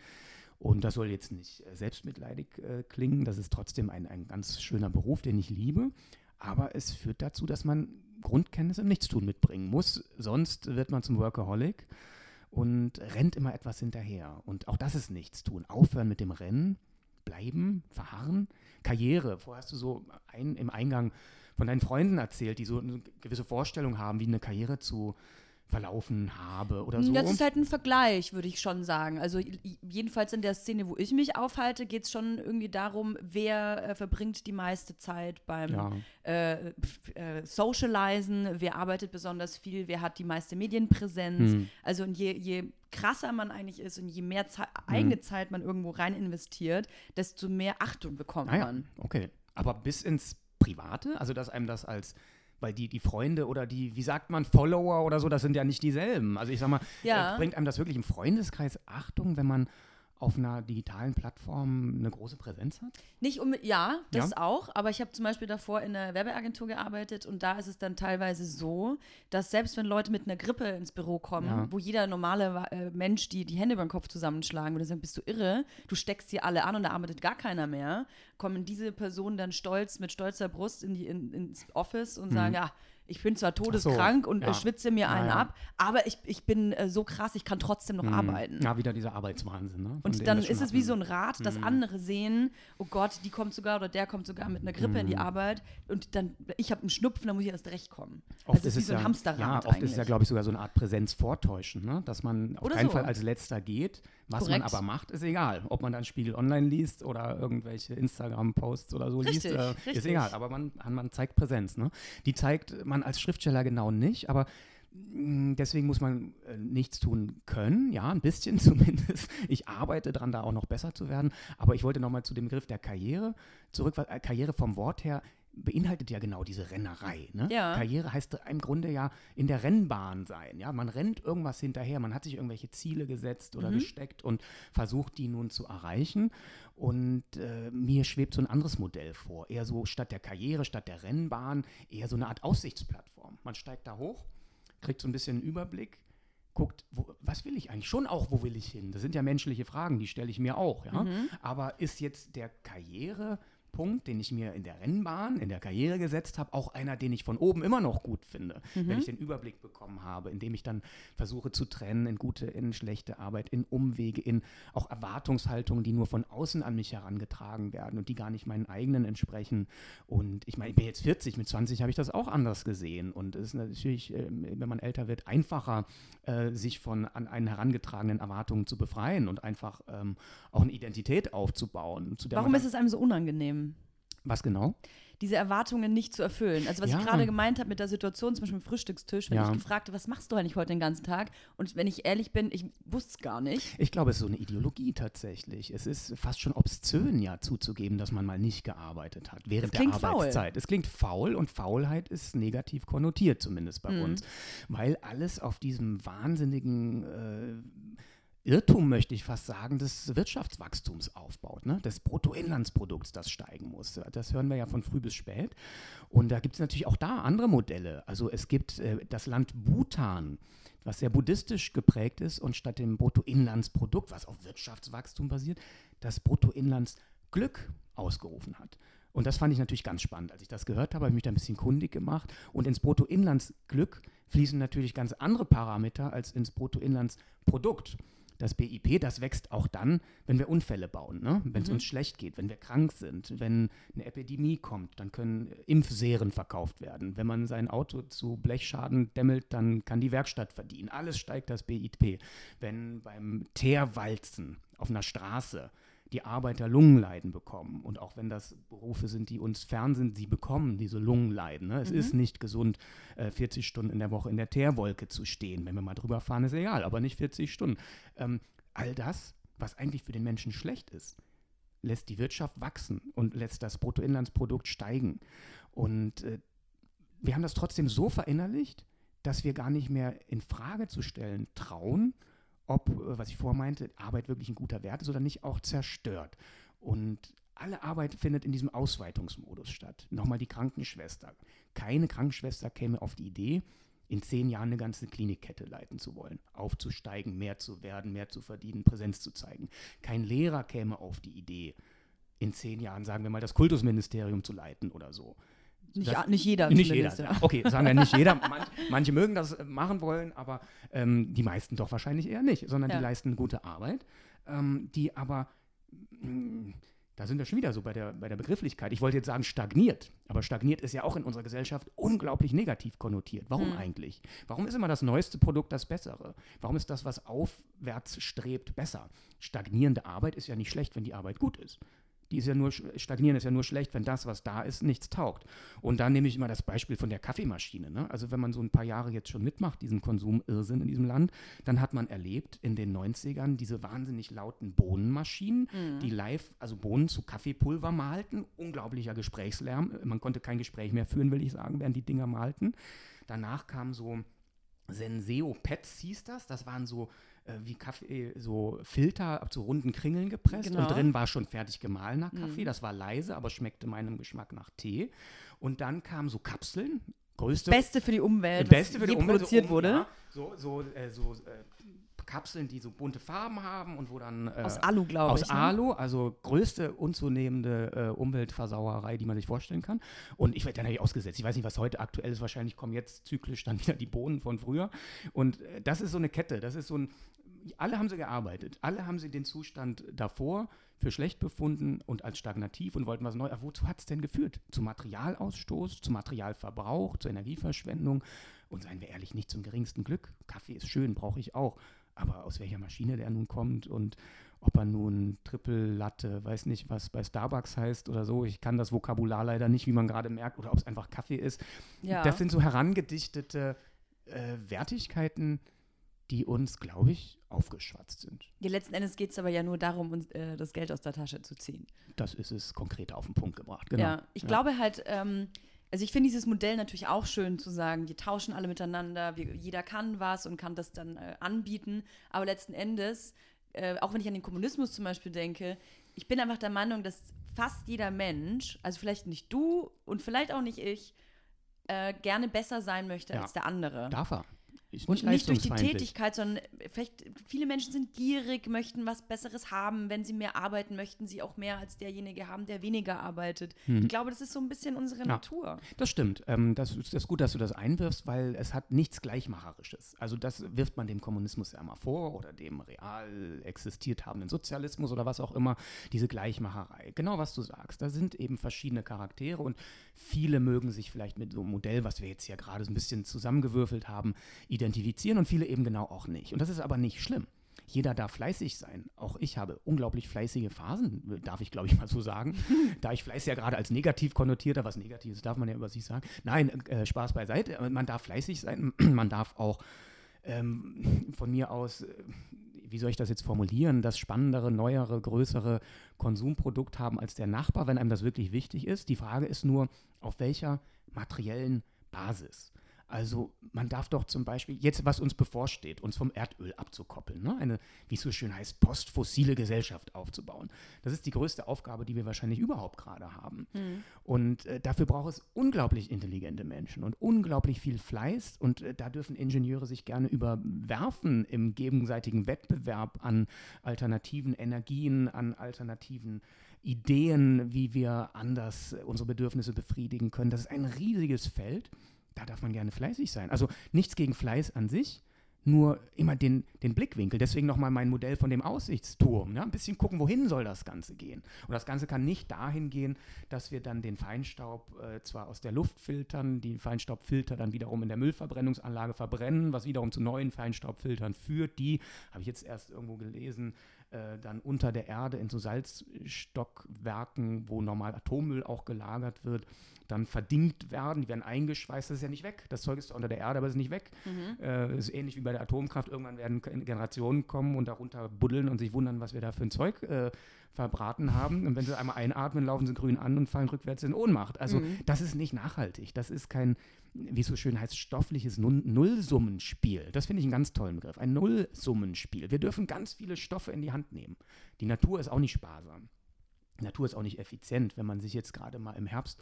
Und das soll jetzt nicht äh, selbstmitleidig äh, klingen. Das ist trotzdem ein, ein ganz schöner Beruf, den ich liebe. Aber es führt dazu, dass man Grundkenntnisse im Nichtstun mitbringen muss. Sonst wird man zum Workaholic und rennt immer etwas hinterher. Und auch das ist Nichtstun. Aufhören mit dem Rennen, bleiben, verharren. Karriere. Vorher hast du so ein, im Eingang von deinen Freunden erzählt, die so eine gewisse Vorstellung haben, wie eine Karriere zu verlaufen habe oder so. Das ist halt ein Vergleich, würde ich schon sagen. Also jedenfalls in der Szene, wo ich mich aufhalte, geht es schon irgendwie darum, wer äh, verbringt die meiste Zeit beim Ja. äh, äh, Socializen, wer arbeitet besonders viel, wer hat die meiste Medienpräsenz. Hm. Also und je, je krasser man eigentlich ist und je mehr Ze Hm. eigene Zeit man irgendwo rein investiert, desto mehr Achtung bekommt Ah ja, man. okay. Aber bis ins Private, also dass einem das als, weil die, die Freunde oder die, wie sagt man, Follower oder so, das sind ja nicht dieselben. Also ich sag mal, Ja. äh, bringt einem das wirklich im Freundeskreis Achtung, wenn man auf einer digitalen Plattform eine große Präsenz hat? Nicht um, ja, das Ja. auch, aber ich habe zum Beispiel davor in einer Werbeagentur gearbeitet und da ist es dann teilweise so, dass selbst wenn Leute mit einer Grippe ins Büro kommen, Ja. wo jeder normale äh, Mensch die, die Hände über den Kopf zusammenschlagen würde, sagen, bist du irre, du steckst hier alle an und da arbeitet gar keiner mehr, kommen diese Personen dann stolz, mit stolzer Brust in die, in, ins Office und sagen, ja, ich bin zwar todeskrank und Mhm. ja. äh, schwitze mir Ja, einen ja. ab, aber ich, ich bin äh, so krass, ich kann trotzdem noch arbeiten. Ja, wieder dieser Arbeitswahnsinn. Ne? Und dann ist es wie so ein Rad, dass andere sehen, oh Gott, die kommt sogar oder der kommt sogar mit einer Grippe Mhm. in die Arbeit und dann, ich habe einen Schnupfen, dann muss ich erst recht kommen. Oft also es ist wie so ein ja, Hamsterrad Ja, oft eigentlich. ist es ja, glaube ich, sogar so eine Art Präsenz vortäuschen, ne? dass man auf Oder keinen so. Fall als Letzter geht. Was Korrekt. man aber macht, ist egal. Ob man dann Spiegel Online liest oder irgendwelche Instagram-Posts oder so Richtig, liest, äh, richtig. ist egal. Aber man, man zeigt Präsenz. Ne? Die zeigt man als Schriftsteller genau nicht, aber mh, Deswegen muss man äh, nichts tun können, ja, ein bisschen zumindest. Ich arbeite daran, da auch noch besser zu werden. Aber ich wollte nochmal zu dem Begriff der Karriere zurück. weil, äh, Karriere vom Wort her beinhaltet ja genau diese Rennerei. Ne? Ja. Karriere heißt im Grunde ja in der Rennbahn sein. Ja? Man rennt irgendwas hinterher, man hat sich irgendwelche Ziele gesetzt oder gesteckt und versucht, die nun zu erreichen. Und äh, mir schwebt so ein anderes Modell vor. Eher so statt der Karriere, statt der Rennbahn, eher so eine Art Aussichtsplattform. Man steigt da hoch, kriegt so ein bisschen einen Überblick, guckt, wo, was will ich eigentlich? Schon auch, wo will ich hin? Das sind ja menschliche Fragen, die stelle ich mir auch. Ja? Aber ist jetzt der Karrierepunkt, den ich mir in der Rennbahn, in der Karriere gesetzt habe, auch einer, den ich von oben immer noch gut finde, wenn ich den Überblick bekommen habe, indem ich dann versuche zu trennen in gute, in schlechte Arbeit, in Umwege, in auch Erwartungshaltungen, die nur von außen an mich herangetragen werden und die gar nicht meinen eigenen entsprechen. Und ich meine, ich bin jetzt 40, mit 20 habe ich das auch anders gesehen. Und es ist natürlich, ähm, wenn man älter wird, einfacher, äh, sich von an einen herangetragenen Erwartungen zu befreien und einfach ähm, auch eine Identität aufzubauen. Warum ist es einem so unangenehm? Was genau? diese Erwartungen nicht zu erfüllen. Also was Ja. ich gerade gemeint habe mit der Situation, zum Beispiel im Frühstückstisch, wenn Ja. ich gefragt habe, was machst du eigentlich heute den ganzen Tag? Und wenn ich ehrlich bin, ich wusste es gar nicht. Ich glaube, es ist so eine Ideologie tatsächlich. Es ist fast schon obszön, ja, zuzugeben, dass man mal nicht gearbeitet hat während der klingt faul. Arbeitszeit. Es klingt faul und Faulheit ist negativ konnotiert, zumindest bei Mhm. uns. Weil alles auf diesem wahnsinnigen äh, Irrtum, möchte ich fast sagen, des Wirtschaftswachstums aufbaut, ne? des Bruttoinlandsprodukts, das steigen muss. Das hören wir ja von früh bis spät. Und da gibt es natürlich auch da andere Modelle. Also es gibt äh, das Land Bhutan, was sehr buddhistisch geprägt ist und statt dem Bruttoinlandsprodukt, was auf Wirtschaftswachstum basiert, das Bruttoinlandsglück ausgerufen hat. Und das fand ich natürlich ganz spannend. Als ich das gehört habe, habe ich mich da ein bisschen kundig gemacht. Und ins Bruttoinlandsglück fließen natürlich ganz andere Parameter als ins Bruttoinlandsprodukt. Das BIP, das wächst auch dann, wenn wir Unfälle bauen, ne? wenn es Mhm. uns schlecht geht, wenn wir krank sind, wenn eine Epidemie kommt, dann können Impfserien verkauft werden. Wenn man sein Auto zu Blechschaden dämmelt, dann kann die Werkstatt verdienen. Alles steigt das BIP. Wenn beim Teerwalzen auf einer Straße die Arbeiter Lungenleiden bekommen und auch wenn das Berufe sind, die uns fern sind, sie bekommen diese Lungenleiden. Ne? Es Mhm. ist nicht gesund, äh, 40 Stunden in der Woche in der Teerwolke zu stehen. Wenn wir mal drüber fahren, ist egal, aber nicht 40 Stunden. Ähm, all das, was eigentlich für den Menschen schlecht ist, lässt die Wirtschaft wachsen und lässt das Bruttoinlandsprodukt steigen. Und äh, wir haben das trotzdem so verinnerlicht, dass wir gar nicht mehr in Frage zu stellen trauen, ob, äh, was ich vorher meinte, Arbeit wirklich ein guter Wert ist oder nicht auch zerstört. Und alle Arbeit findet in diesem Ausweitungsmodus statt. Nochmal die Krankenschwester. Keine Krankenschwester käme auf die Idee, in zehn Jahren eine ganze Klinikkette leiten zu wollen, aufzusteigen, mehr zu werden, mehr zu verdienen, Präsenz zu zeigen. Kein Lehrer käme auf die Idee, in zehn Jahren, sagen wir mal, das Kultusministerium zu leiten oder so. Nicht, Das- nicht jeder. Nicht jeder. ja. Okay, sagen wir nicht jeder. Manch, manche mögen das äh, machen wollen, aber ähm, die meisten doch wahrscheinlich eher nicht, sondern Ja. die leisten gute Arbeit, ähm, die aber, mh, da sind wir schon wieder so bei der, bei der Begrifflichkeit. Ich wollte jetzt sagen stagniert, aber stagniert ist ja auch in unserer Gesellschaft unglaublich negativ konnotiert. Warum Hm. eigentlich? Warum ist immer das neueste Produkt das bessere? Warum ist das, was aufwärts strebt, besser? Stagnierende Arbeit ist ja nicht schlecht, wenn die Arbeit gut ist. Die ist ja nur, stagnieren ist ja nur schlecht, wenn das, was da ist, nichts taugt. Und da nehme ich immer das Beispiel von der Kaffeemaschine. Ne? Also wenn man so ein paar Jahre jetzt schon mitmacht, diesen Konsumirrsinn in diesem Land, dann hat man erlebt in den 90ern diese wahnsinnig lauten Bohnenmaschinen, Mhm. die live, also Bohnen zu Kaffeepulver malten. Unglaublicher Gesprächslärm. Man konnte kein Gespräch mehr führen, will ich sagen, während die Dinger malten. Danach kam so Senseo Pets hieß das. Das waren so äh, wie Kaffee, so Filter ab so runden Kringeln gepresst Genau. und drin war schon fertig gemahlener Kaffee. Mhm. Das war leise, aber schmeckte meinem Geschmack nach Tee. Und dann kamen so Kapseln, größte Beste für die Umwelt, Beste was für die Umwelt, produziert so, um- wurde. Ja, so so, äh, so äh, Kapseln, die so bunte Farben haben und wo dann äh, Aus Alu, glaube aus ich. ne? Alu, also größte unzunehmende äh, Umweltversauerei, die man sich vorstellen kann. Und ich werde dann natürlich ausgesetzt. Ich weiß nicht, was heute aktuell ist. Wahrscheinlich kommen jetzt zyklisch dann wieder die Bohnen von früher. Und äh, das ist so eine Kette. Das ist so ein. Alle haben sie gearbeitet. Alle haben sie den Zustand davor für schlecht befunden und als stagnativ und wollten was Neues. Aber wozu hat es denn geführt? Zu Materialausstoß, zu Materialverbrauch, zur Energieverschwendung und seien wir ehrlich, nicht zum geringsten Glück. Kaffee ist schön, brauche ich auch. Aber aus welcher Maschine der nun kommt und ob er nun Triple Latte, weiß nicht, was bei Starbucks heißt oder so. Ich kann das Vokabular leider nicht, wie man gerade merkt, oder ob es einfach Kaffee ist. Ja. Das sind so herangedichtete äh, Wertigkeiten, die uns, glaube ich, aufgeschwatzt sind. ja, letzten Endes geht es aber ja nur darum, uns äh, das Geld aus der Tasche zu ziehen. Das ist es konkret auf den Punkt gebracht. Genau. Ja, ich glaube halt, ähm, also ich finde dieses Modell natürlich auch schön zu sagen, wir tauschen alle miteinander, wir, jeder kann was und kann das dann äh, anbieten, aber letzten Endes, äh, auch wenn ich an den Kommunismus zum Beispiel denke, ich bin einfach der Meinung, dass fast jeder Mensch, also vielleicht nicht du und vielleicht auch nicht ich, äh, gerne besser sein möchte Ja. als der andere. Darf er. Ist Und nicht durch die. Tätigkeit, sondern vielleicht viele Menschen sind gierig, möchten was Besseres haben. Wenn sie mehr arbeiten, möchten sie auch mehr als derjenige haben, der weniger arbeitet. Ich glaube, das ist so ein bisschen unsere Hm. Ja. Natur. Das stimmt. Ähm, das, ist, das ist gut, dass du das einwirfst, weil es hat nichts Gleichmacherisches. Also das wirft man dem Kommunismus ja immer vor oder dem real existiert habenden Sozialismus oder was auch immer, diese Gleichmacherei. Genau, was du sagst. Da sind eben verschiedene Charaktere und viele mögen sich vielleicht mit so einem Modell, was wir jetzt hier gerade so ein bisschen zusammengewürfelt haben, identifizieren und viele eben genau auch nicht. Und das ist aber nicht schlimm. Jeder darf fleißig sein. Auch ich habe unglaublich fleißige Phasen, darf ich glaube ich mal so sagen. da ich Fleiß ja gerade als negativ konnotierter, was Negatives darf man ja über sich sagen. Nein, äh, Spaß beiseite. Man darf fleißig sein. man darf auch ähm, von mir aus, äh, wie soll ich das jetzt formulieren, das spannendere, neuere, größere Konsumprodukt haben als der Nachbar, wenn einem das wirklich wichtig ist. Die Frage ist nur, auf welcher materiellen Basis. Also man darf doch zum Beispiel, jetzt was uns bevorsteht, uns vom Erdöl abzukoppeln, ne? eine, wie es so schön heißt, postfossile Gesellschaft aufzubauen. Das ist die größte Aufgabe, die wir wahrscheinlich überhaupt gerade haben. Mhm. Und äh, dafür braucht es unglaublich intelligente Menschen und unglaublich viel Fleiß. Und äh, da dürfen Ingenieure sich gerne überwerfen im gegenseitigen Wettbewerb an alternativen Energien, an alternativen Ideen, wie wir anders unsere Bedürfnisse befriedigen können. Das ist ein riesiges Feld da darf man gerne fleißig sein. Also nichts gegen Fleiß an sich, nur immer den, den Blickwinkel. Deswegen nochmal mein Modell von dem Aussichtsturm. Ja? Ein bisschen gucken, wohin soll das Ganze gehen. Und das Ganze kann nicht dahin gehen, dass wir dann den Feinstaub äh, zwar aus der Luft filtern, die Feinstaubfilter dann wiederum in der Müllverbrennungsanlage verbrennen, was wiederum zu neuen Feinstaubfiltern führt. Die, habe ich jetzt erst irgendwo gelesen, äh, dann unter der Erde in so Salzstockwerken, wo normal Atommüll auch gelagert wird, dann verdingt werden, die werden eingeschweißt, das ist ja nicht weg. Das Zeug ist unter der Erde, aber es ist nicht weg. Mhm. Äh, ist ähnlich wie bei der Atomkraft. Irgendwann werden Generationen kommen und darunter buddeln und sich wundern, was wir da für ein Zeug äh, verbraten haben. Und wenn sie einmal einatmen, laufen sie grün an und fallen rückwärts in Ohnmacht. Also mhm. das ist nicht nachhaltig. Das ist kein, wie es so schön heißt, stoffliches Nullsummenspiel. Das finde ich einen ganz tollen Begriff. Ein Nullsummenspiel. Wir dürfen ganz viele Stoffe in die Hand nehmen. Die Natur ist auch nicht sparsam. Die Natur ist auch nicht effizient. Wenn man sich jetzt gerade mal im Herbst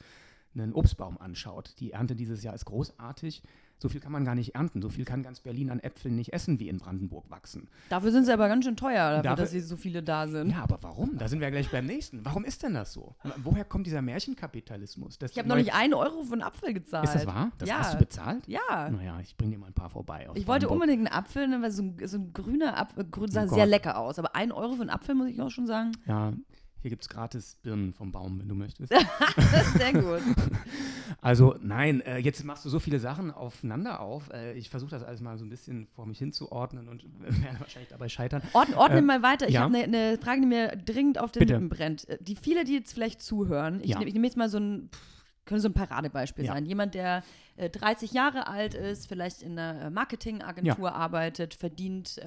einen Obstbaum anschaut, die Ernte dieses Jahr ist großartig. So viel kann man gar nicht ernten. So viel kann ganz Berlin an Äpfeln nicht essen, wie in Brandenburg wachsen. Dafür sind sie aber ganz schön teuer, dafür, dafür, dass sie so viele da sind. Ja, aber warum? Da sind wir ja gleich beim nächsten. Warum ist denn das so? Woher kommt dieser Märchenkapitalismus? ich habe noch nicht einen Euro für einen Apfel gezahlt. Ist das wahr? Das ja. hast du bezahlt? Ja. Naja, ich bringe dir mal ein paar vorbei. ich wollte unbedingt einen Apfel, ne, weil so ein, so ein grüner Apfel grün sah oh sehr lecker aus. Aber ein Euro für einen Apfel, muss ich auch schon sagen. Ja, hier gibt es gratis Birnen vom Baum, wenn du möchtest. Sehr gut. Also nein, äh, jetzt machst du so viele Sachen aufeinander auf. Äh, ich versuche das alles mal so ein bisschen vor mich hinzuordnen und werde wahrscheinlich dabei scheitern. Ordne, ordne äh, mal weiter. Ich ja? habe eine ne Frage, die mir dringend auf den Lippen brennt. Äh, die viele, die jetzt vielleicht zuhören, ich, ja. nehme nehm jetzt mal so ein, könnte so ein Paradebeispiel ja. sein. Jemand, der 30 äh, Jahre alt ist, vielleicht in einer äh, Marketingagentur arbeitet, verdient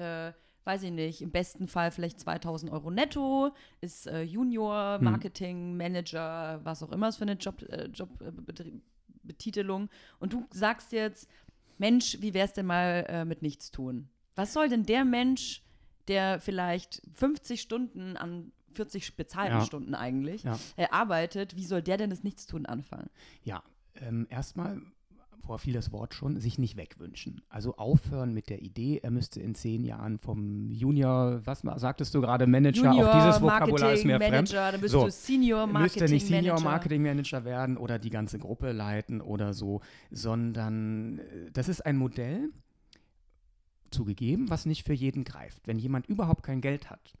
weiß ich nicht, im besten Fall vielleicht 2000 Euro netto, ist äh, Junior, hm. Marketing, hm. Manager, was auch immer es für eine Job, äh, Jobbetitelung. Äh, und du sagst jetzt, Mensch, wie wär's denn mal äh, mit nichts tun? Was soll denn der Mensch, der vielleicht 50 Stunden an 40 bezahlten ja. Stunden eigentlich ja. äh, arbeitet, wie soll der denn das Nichtstun anfangen? Ja, ähm, erstmal vorher fiel das Wort schon, sich nicht wegwünschen. Also aufhören mit der Idee, er müsste in zehn Jahren vom Junior, was sagtest du gerade, Manager, Junior, auch dieses Vokabular ist mir Manager, fremd. Dann bist so, du Senior Marketing müsste nicht Senior Marketing Manager werden oder die ganze Gruppe leiten oder so, sondern äh, das ist ein Modell, zugegeben, was nicht für jeden greift. Wenn jemand überhaupt kein Geld hat,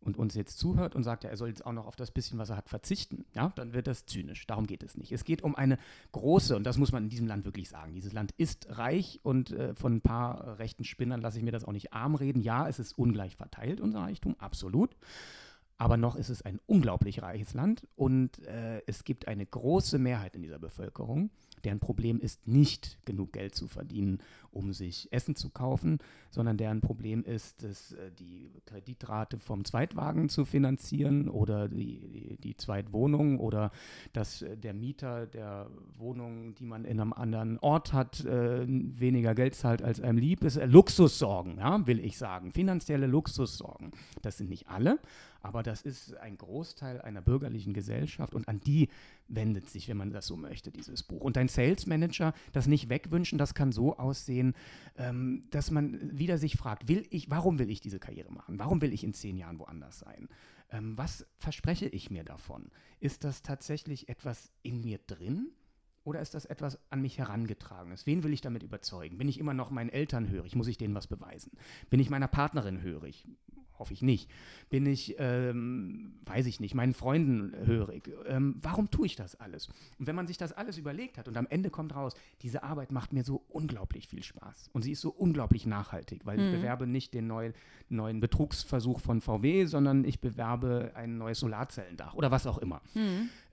und uns jetzt zuhört und sagt, ja, er soll jetzt auch noch auf das bisschen, was er hat, verzichten, ja, dann wird das zynisch. Darum geht es nicht. Es geht um eine große, und das muss man in diesem Land wirklich sagen, dieses Land ist reich und äh, von ein paar rechten Spinnern lasse ich mir das auch nicht arm reden. Ja, es ist ungleich verteilt, unser Reichtum, absolut. Aber noch ist es ein unglaublich reiches Land und äh, es gibt eine große Mehrheit in dieser Bevölkerung, deren Problem ist nicht genug Geld zu verdienen, um sich Essen zu kaufen, sondern deren Problem ist es, äh, die Kreditrate vom Zweitwagen zu finanzieren oder die, die, Zweitwohnung oder dass äh, der Mieter der Wohnung, die man in einem anderen Ort hat, äh, weniger Geld zahlt, als einem lieb ist. Luxussorgen, ja, will ich sagen. Finanzielle Luxussorgen. Das sind nicht alle, aber das ist ein Großteil einer bürgerlichen Gesellschaft und an die wendet sich, wenn man das so möchte, dieses Buch. Und ein Sales Manager, das nicht wegwünschen, das kann so aussehen, ähm, dass man wieder sich fragt, will ich, warum will ich diese Karriere machen? Warum will ich in zehn Jahren woanders sein? Ähm, was verspreche ich mir davon? Ist das tatsächlich etwas in mir drin? Oder ist das etwas an mich herangetragenes? Wen will ich damit überzeugen? Bin ich immer noch meinen Eltern hörig? Muss ich denen was beweisen? Bin ich meiner Partnerin hörig? Hoffe ich nicht. Bin ich, ähm, weiß ich nicht, meinen Freunden hörig. Ähm, warum tue ich das alles? Und wenn man sich das alles überlegt hat und am Ende kommt raus, diese Arbeit macht mir so unglaublich viel Spaß und sie ist so unglaublich nachhaltig, weil ich bewerbe nicht den neuen, neuen Betrugsversuch von VW, sondern ich bewerbe ein neues Solarzellendach oder was auch immer.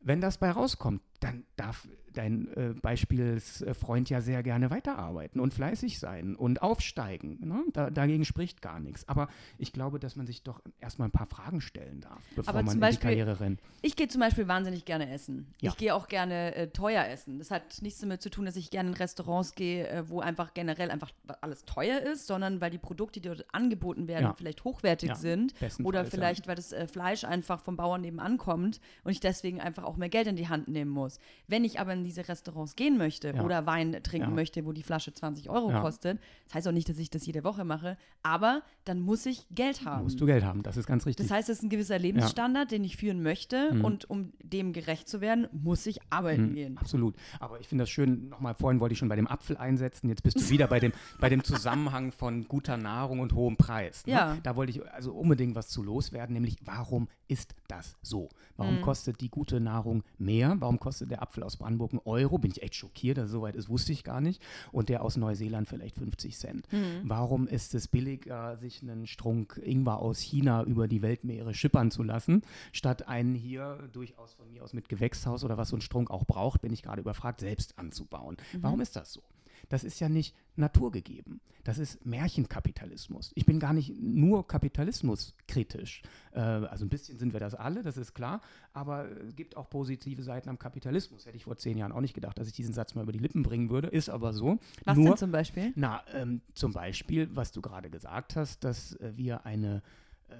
Wenn das bei rauskommt, dann darf dein äh, Beispielsfreund ja sehr gerne weiterarbeiten und fleißig sein und aufsteigen. Ne? Da, dagegen spricht gar nichts. Aber ich glaube, dass man sich doch erstmal ein paar Fragen stellen darf, bevor Aber man in die Beispiel- Karriere rennt. Ich gehe zum Beispiel wahnsinnig gerne essen. Ja. Ich gehe auch gerne äh, teuer essen. Das hat nichts damit zu tun, dass ich gerne in Restaurants gehe, äh, wo einfach generell einfach alles teuer ist, sondern weil die Produkte, die dort angeboten werden, Ja. vielleicht hochwertig Ja, sind. Oder vielleicht, weil das äh, Fleisch einfach vom Bauern nebenan kommt und ich deswegen einfach auch mehr Geld in die Hand nehmen muss. Wenn ich aber in diese Restaurants gehen möchte Ja. oder Wein trinken Ja. möchte, wo die Flasche 20 Euro Ja. kostet, das heißt auch nicht, dass ich das jede Woche mache, aber dann muss ich Geld haben. Musst du Geld haben, das ist ganz richtig. Das heißt, es ist ein gewisser Lebensstandard, den ich führen möchte. Und um dem gerecht zu werden, muss ich arbeiten gehen. Absolut. Aber ich finde das schön, nochmal vorhin wollte ich schon bei dem Apfel einsetzen, jetzt bist du wieder bei dem, bei dem Zusammenhang von guter Nahrung und hohem Preis. Ne? Ja. Da wollte ich also unbedingt was zu loswerden, nämlich warum ist das so? Warum kostet die gute Nahrung mehr? Warum kostet der Apfel aus Brandenburg einen Euro? Bin ich echt schockiert, dass es soweit ist, wusste ich gar nicht. Und der aus Neuseeland vielleicht 50 Cent. Warum ist es billiger, sich einen Strunk Ingwer aus China über die Weltmeere schippern zu lassen, statt einen hier durchaus von mir aus mit Gewächshaus oder was so ein Strunk auch braucht, bin ich gerade überfragt, selbst anzubauen? Warum ist das so? Das ist ja nicht naturgegeben. Das ist Märchenkapitalismus. Ich bin gar nicht nur kapitalismuskritisch. Äh, also ein bisschen sind wir das alle, das ist klar. Aber es gibt auch positive Seiten am Kapitalismus. Hätte ich vor zehn Jahren auch nicht gedacht, dass ich diesen Satz mal über die Lippen bringen würde. Ist aber so. Was nur, denn zum Beispiel? na, ähm, zum Beispiel, was du gerade gesagt hast, dass äh, wir eine, äh,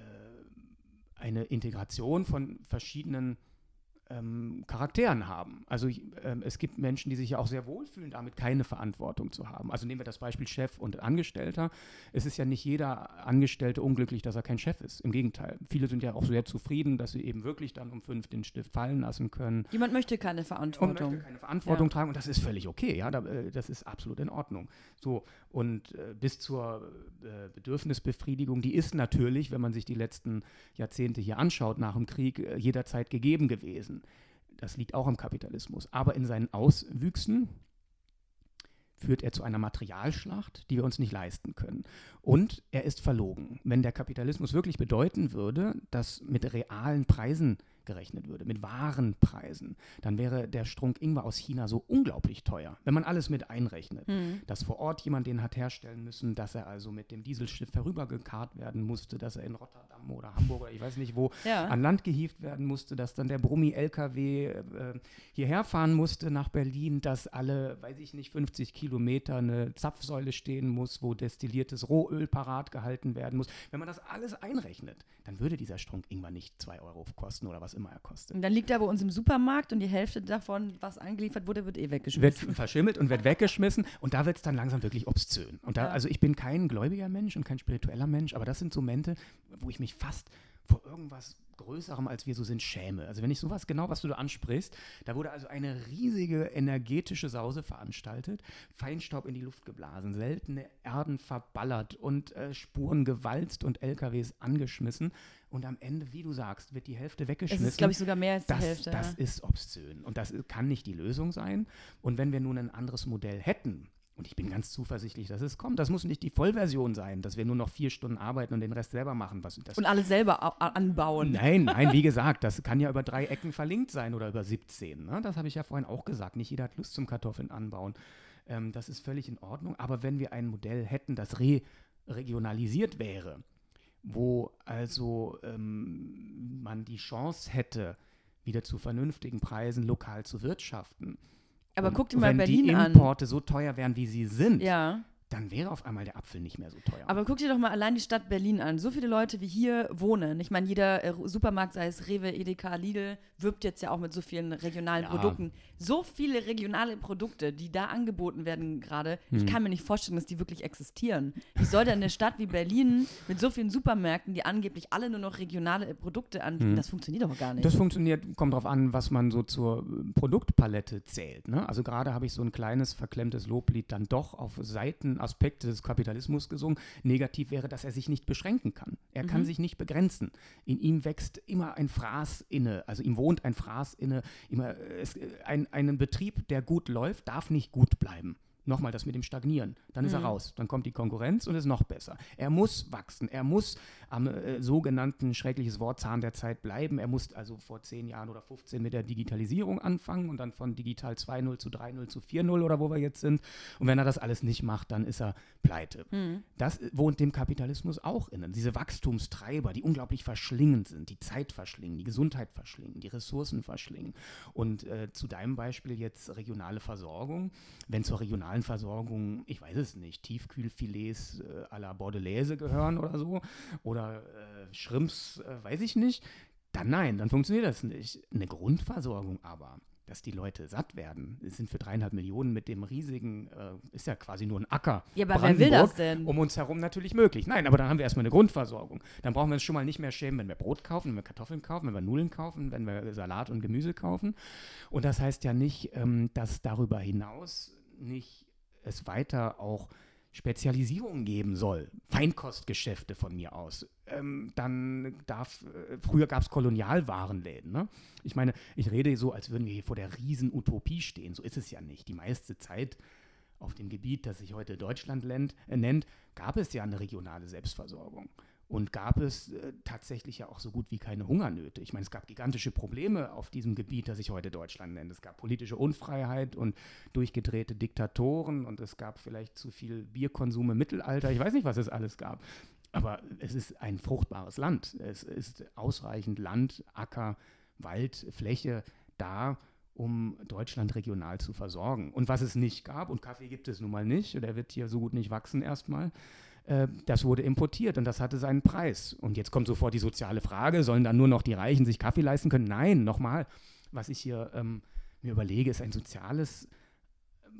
eine Integration von verschiedenen ähm, Charakteren haben. Also ähm, es gibt Menschen, die sich ja auch sehr wohlfühlen, damit keine Verantwortung zu haben. Also nehmen wir das Beispiel Chef und Angestellter. Es ist ja nicht jeder Angestellte unglücklich, dass er kein Chef ist. Im Gegenteil. Viele sind ja auch sehr zufrieden, dass sie eben wirklich dann um fünf den Stift fallen lassen können Jemand möchte keine und Verantwortung. möchte keine Verantwortung Ja. tragen und das ist völlig okay, ja, äh, das ist absolut in Ordnung. So und äh, bis zur äh, Bedürfnisbefriedigung, die ist natürlich, wenn man sich die letzten Jahrzehnte hier anschaut nach dem Krieg, äh, jederzeit gegeben gewesen. Das liegt auch am Kapitalismus, aber in seinen Auswüchsen führt er zu einer Materialschlacht, die wir uns nicht leisten können. Und er ist verlogen. Wenn der Kapitalismus wirklich bedeuten würde, dass mit realen Preisen gerechnet würde, mit wahren Preisen, dann wäre der Strunk Ingwer aus China so unglaublich teuer, wenn man alles mit einrechnet. Dass vor Ort jemand den hat herstellen müssen, dass er also mit dem Dieselschiff herübergekarrt werden musste, dass er in Rotterdam oder Hamburg oder ich weiß nicht wo Ja. an Land gehievt werden musste, dass dann der Brummi-LKW äh, hierher fahren musste nach Berlin, dass alle, weiß ich nicht, 50 Kilometer eine Zapfsäule stehen muss, wo destilliertes Rohöl parat gehalten werden muss. Wenn man das alles einrechnet, dann würde dieser Strunk Ingwer nicht 2 Euro kosten oder was immer er kostet. Und dann liegt er bei uns im Supermarkt und die Hälfte davon, was angeliefert wurde, wird eh wird weggeschmissen. verschimmelt und wird weggeschmissen und da wird es dann langsam wirklich obszön. Und da, Ja. also ich bin kein gläubiger Mensch und kein spiritueller Mensch, aber das sind so Momente, wo ich mich fast vor irgendwas Größerem, als wir so sind, schäme. Also wenn ich sowas genau, was du da ansprichst, da wurde also eine riesige energetische Sause veranstaltet, Feinstaub in die Luft geblasen, seltene Erden verballert und äh, Spuren gewalzt und LKWs angeschmissen und am Ende, wie du sagst, wird die Hälfte Es weggeschmissen. ist, glaube ich, sogar mehr als die Das, Hälfte. das ja. ist obszön und das kann nicht die Lösung sein. Und wenn wir nun ein anderes Modell hätten, und ich bin ganz zuversichtlich, dass es kommt, das muss nicht die Vollversion sein, dass wir nur noch vier Stunden arbeiten und den Rest selber machen. Was, das Und alles selber anbauen. Nein, nein, wie gesagt, das kann ja über drei Ecken verlinkt sein oder über 17. Ne? Das habe ich ja vorhin auch gesagt. Nicht jeder hat Lust zum Kartoffeln anbauen. Ähm, das ist völlig in Ordnung. Aber wenn wir ein Modell hätten, das re regionalisiert wäre, wo also ähm, man die Chance hätte, wieder zu vernünftigen Preisen lokal zu wirtschaften. Aber Und guck dir mal wenn Berlin die an. Importe so teuer wären, wie sie sind, Ja. Dann wäre auf einmal der Apfel nicht mehr so teuer. Aber guck dir doch mal allein die Stadt Berlin an. So viele Leute wie hier wohnen. Ich meine, jeder äh, Supermarkt, sei es Rewe, Edeka, Lidl, wirbt jetzt ja auch mit so vielen regionalen Ja. Produkten. So viele regionale Produkte, die da angeboten werden gerade. Ich Hm. kann mir nicht vorstellen, dass die wirklich existieren. Wie soll denn eine Stadt wie Berlin mit so vielen Supermärkten, die angeblich alle nur noch regionale äh, Produkte anbieten, das funktioniert doch gar nicht. Hm. Das funktioniert, kommt darauf an, was man so zur äh, Produktpalette zählt. Ne? Also gerade habe ich so ein kleines verklemmtes Loblied dann doch auf Seiten negativen Aspekte des Kapitalismus gesungen. Negativ wäre, dass er sich nicht beschränken kann. Er mhm. kann sich nicht begrenzen. In ihm wächst immer ein Fraß inne, also ihm wohnt ein Fraß inne. Immer, es, ein, ein Betrieb, der gut läuft, darf nicht gut bleiben nochmal das mit dem Stagnieren. Dann ist mhm. er raus. Dann kommt die Konkurrenz und ist noch besser. Er muss wachsen. Er muss am äh, sogenannten, schreckliches Wort, Zahn der Zeit bleiben. Er muss also vor 10 Jahren oder 15 mit der Digitalisierung anfangen und dann von digital 2.0 zu 3.0 zu 4.0 oder wo wir jetzt sind. Und wenn er das alles nicht macht, dann ist er pleite. Mhm. Das wohnt dem Kapitalismus auch innen. Diese Wachstumstreiber, die unglaublich verschlingend sind, die Zeit verschlingen, die Gesundheit verschlingen, die Ressourcen verschlingen. Und äh, zu deinem Beispiel jetzt regionale Versorgung. Wenn zur regionalen Versorgung, ich weiß es nicht, Tiefkühlfilets äh, à la Bordelaise gehören oder so, oder äh, Schrimps, äh, weiß ich nicht, dann nein, dann funktioniert das nicht. Eine Grundversorgung aber, dass die Leute satt werden, das sind für dreieinhalb Millionen mit dem riesigen, äh, ist ja quasi nur ein Acker. Ja, aber wer will das denn? Um uns herum natürlich möglich. Nein, aber dann haben wir erstmal eine Grundversorgung. Dann brauchen wir uns schon mal nicht mehr schämen, wenn wir Brot kaufen, wenn wir Kartoffeln kaufen, wenn wir Nudeln kaufen, wenn wir Salat und Gemüse kaufen. Und das heißt ja nicht, ähm, dass darüber hinaus nicht es weiter auch Spezialisierung geben soll, Feinkostgeschäfte von mir aus, ähm, dann darf, äh, früher gab es Kolonialwarenläden. Ne? Ich meine, ich rede so, als würden wir hier vor der Riesenutopie stehen. So ist es ja nicht. Die meiste Zeit auf dem Gebiet, das sich heute Deutschland äh, nennt, gab es ja eine regionale Selbstversorgung und gab es äh, tatsächlich ja auch so gut wie keine Hungersnöte. Ich meine, es gab gigantische Probleme auf diesem Gebiet, das sich heute Deutschland nennt. Es gab politische Unfreiheit und durchgedrehte Diktatoren und es gab vielleicht zu viel Bierkonsum im Mittelalter. Ich weiß nicht, was es alles gab. Aber es ist ein fruchtbares Land. Es ist ausreichend Land, Acker, Wald, Fläche da, um Deutschland regional zu versorgen. Und was es nicht gab, und Kaffee gibt es nun mal nicht, der wird hier so gut nicht wachsen erstmal, äh, das wurde importiert und das hatte seinen Preis. Und jetzt kommt sofort die soziale Frage, sollen dann nur noch die Reichen sich Kaffee leisten können? Nein, nochmal, was ich hier ähm, mir überlege, ist ein soziales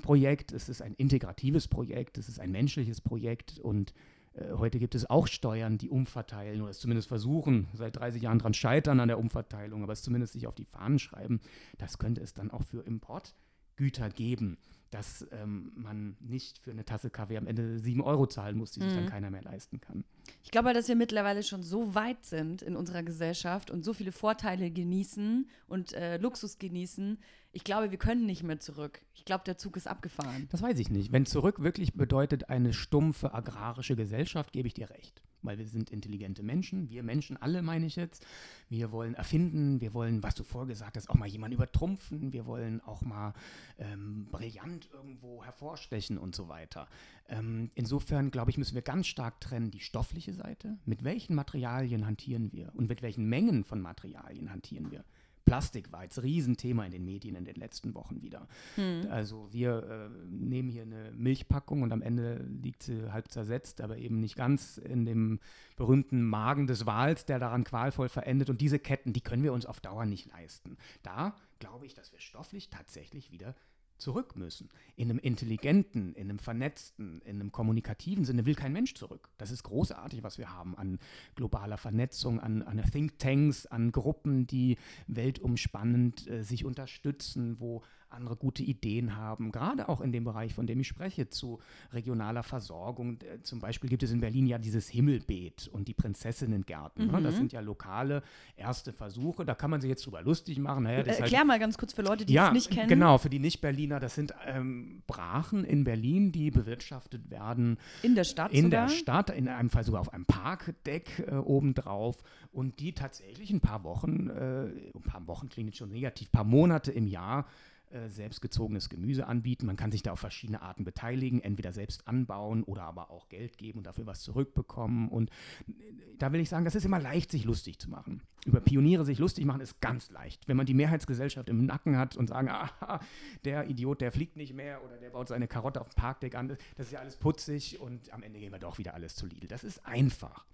Projekt, es ist ein integratives Projekt, es ist ein menschliches Projekt und äh, heute gibt es auch Steuern, die umverteilen oder es zumindest versuchen, seit 30 Jahren daran scheitern an der Umverteilung, aber es zumindest sich auf die Fahnen schreiben. Das könnte es dann auch für Importgüter geben dass ähm, man nicht für eine Tasse Kaffee am Ende sieben Euro zahlen muss, die sich dann mhm. keiner mehr leisten kann. Ich glaube, dass wir mittlerweile schon so weit sind in unserer Gesellschaft und so viele Vorteile genießen und äh, Luxus genießen. Ich glaube, wir können nicht mehr zurück. Ich glaube, der Zug ist abgefahren. Das weiß ich nicht. Wenn zurück wirklich bedeutet eine stumpfe agrarische Gesellschaft, gebe ich dir recht weil wir sind intelligente Menschen, wir Menschen alle meine ich jetzt. Wir wollen erfinden, wir wollen, was du vorgesagt hast, auch mal jemanden übertrumpfen, wir wollen auch mal ähm, brillant irgendwo hervorstechen und so weiter. Ähm, insofern, glaube ich, müssen wir ganz stark trennen die stoffliche Seite, mit welchen Materialien hantieren wir und mit welchen Mengen von Materialien hantieren wir. Plastik war jetzt Riesenthema in den Medien in den letzten Wochen wieder. Hm. Also wir äh, nehmen hier eine Milchpackung und am Ende liegt sie halb zersetzt, aber eben nicht ganz in dem berühmten Magen des Wals, der daran qualvoll verendet. Und diese Ketten, die können wir uns auf Dauer nicht leisten. Da glaube ich, dass wir stofflich tatsächlich wieder zurück müssen. In einem intelligenten, in einem vernetzten, in einem kommunikativen Sinne will kein Mensch zurück. Das ist großartig, was wir haben an globaler Vernetzung, an, an Thinktanks, an Gruppen, die weltumspannend äh, sich unterstützen, wo andere gute Ideen haben, gerade auch in dem Bereich, von dem ich spreche, zu regionaler Versorgung. Äh, zum Beispiel gibt es in Berlin ja dieses Himmelbeet und die Prinzessinnengärten. Mhm. Ne? Das mhm. sind ja lokale erste Versuche. Da kann man sich jetzt drüber lustig machen. Naja, äh, Erklär halt, mal ganz kurz für Leute, die ja, es nicht kennen. Genau, für die Nicht-Berliner. Das sind ähm, Brachen in Berlin, die bewirtschaftet werden. In der Stadt In sogar? der Stadt, in einem Fall sogar auf einem Parkdeck äh, obendrauf. Und die tatsächlich ein paar Wochen, äh, ein paar Wochen klingt jetzt schon negativ, ein paar Monate im Jahr äh, selbstgezogenes Gemüse anbieten. Man kann sich da auf verschiedene Arten beteiligen, entweder selbst anbauen oder aber auch Geld geben und dafür was zurückbekommen. Und äh, da will ich sagen, das ist immer leicht, sich lustig zu machen. Über Pioniere sich lustig machen ist ganz leicht. Wenn man die Mehrheitsgesellschaft im Nacken hat und sagen, aha, der Idiot, der fliegt nicht mehr oder der baut seine Karotte auf dem Parkdeck an, das ist ja alles putzig und am Ende gehen wir doch wieder alles zu Lidl. Das ist einfach.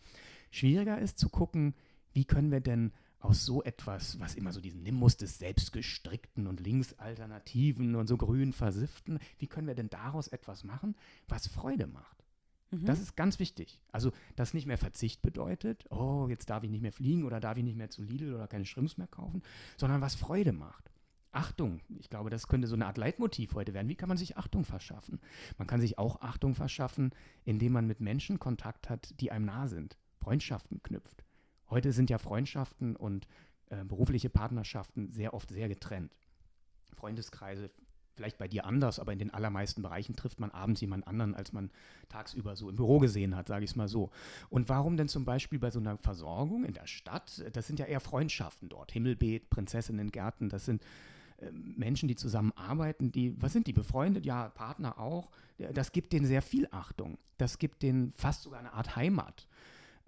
Schwieriger ist zu gucken, wie können wir denn aus so etwas, was immer so diesen Nimbus des Selbstgestrickten und Linksalternativen und so grün versifften, wie können wir denn daraus etwas machen, was Freude macht? Mhm. Das ist ganz wichtig. Also, das nicht mehr Verzicht bedeutet, oh, jetzt darf ich nicht mehr fliegen oder darf ich nicht mehr zu Lidl oder keine Schrimps mehr kaufen, sondern was Freude macht. Achtung. Ich glaube, das könnte so eine Art Leitmotiv heute werden. Wie kann man sich Achtung verschaffen? Man kann sich auch Achtung verschaffen, indem man mit Menschen Kontakt hat, die einem nah sind, Freundschaften knüpft. Heute sind ja Freundschaften und äh, berufliche Partnerschaften sehr oft sehr getrennt. Freundeskreise vielleicht bei dir anders, aber in den allermeisten Bereichen trifft man abends jemand anderen, als man tagsüber so im Büro gesehen hat, sage ich es mal so. Und warum denn zum Beispiel bei so einer Versorgung in der Stadt? Das sind ja eher Freundschaften dort. Himmelbeet, Prinzessinnen, Gärten, das sind äh, Menschen, die zusammenarbeiten, die, was sind die, befreundet? Ja, Partner auch. Das gibt denen sehr viel Achtung. Das gibt denen fast sogar eine Art Heimat.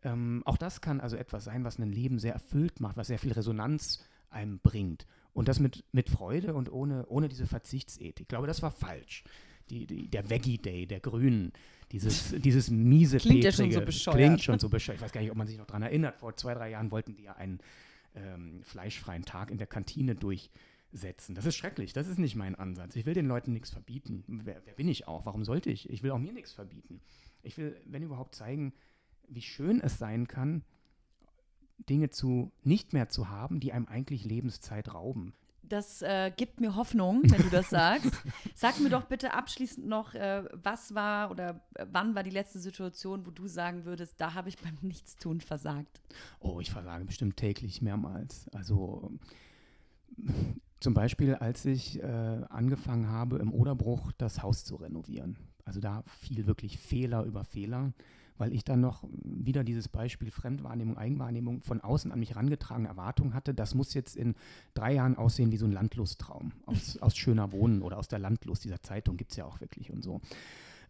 Ähm, auch das kann also etwas sein, was ein Leben sehr erfüllt macht, was sehr viel Resonanz einem bringt. Und das mit, mit Freude und ohne, ohne diese Verzichtsethik. Ich glaube, das war falsch. Die, die, der Veggie Day der Grünen, dieses, dieses miese Klingt ja schon so bescheuert. Klingt schon so bescheuert. Ich weiß gar nicht, ob man sich noch daran erinnert. Vor zwei, drei Jahren wollten die ja einen ähm, fleischfreien Tag in der Kantine durchsetzen. Das ist schrecklich. Das ist nicht mein Ansatz. Ich will den Leuten nichts verbieten. Wer, wer bin ich auch? Warum sollte ich? Ich will auch mir nichts verbieten. Ich will, wenn überhaupt, zeigen, wie schön es sein kann, Dinge zu nicht mehr zu haben, die einem eigentlich Lebenszeit rauben. Das äh, gibt mir Hoffnung, wenn du das sagst. Sag mir doch bitte abschließend noch, äh, was war oder äh, wann war die letzte Situation, wo du sagen würdest, da habe ich beim Nichtstun versagt? Oh, ich versage bestimmt täglich mehrmals. Also zum Beispiel, als ich äh, angefangen habe, im Oderbruch das Haus zu renovieren. Also da fiel wirklich Fehler über Fehler weil ich dann noch wieder dieses Beispiel Fremdwahrnehmung, Eigenwahrnehmung von außen an mich herangetragene Erwartung hatte. Das muss jetzt in drei Jahren aussehen wie so ein Landlusttraum aus, aus Schöner Wohnen oder aus der Landlust dieser Zeitung gibt es ja auch wirklich und so.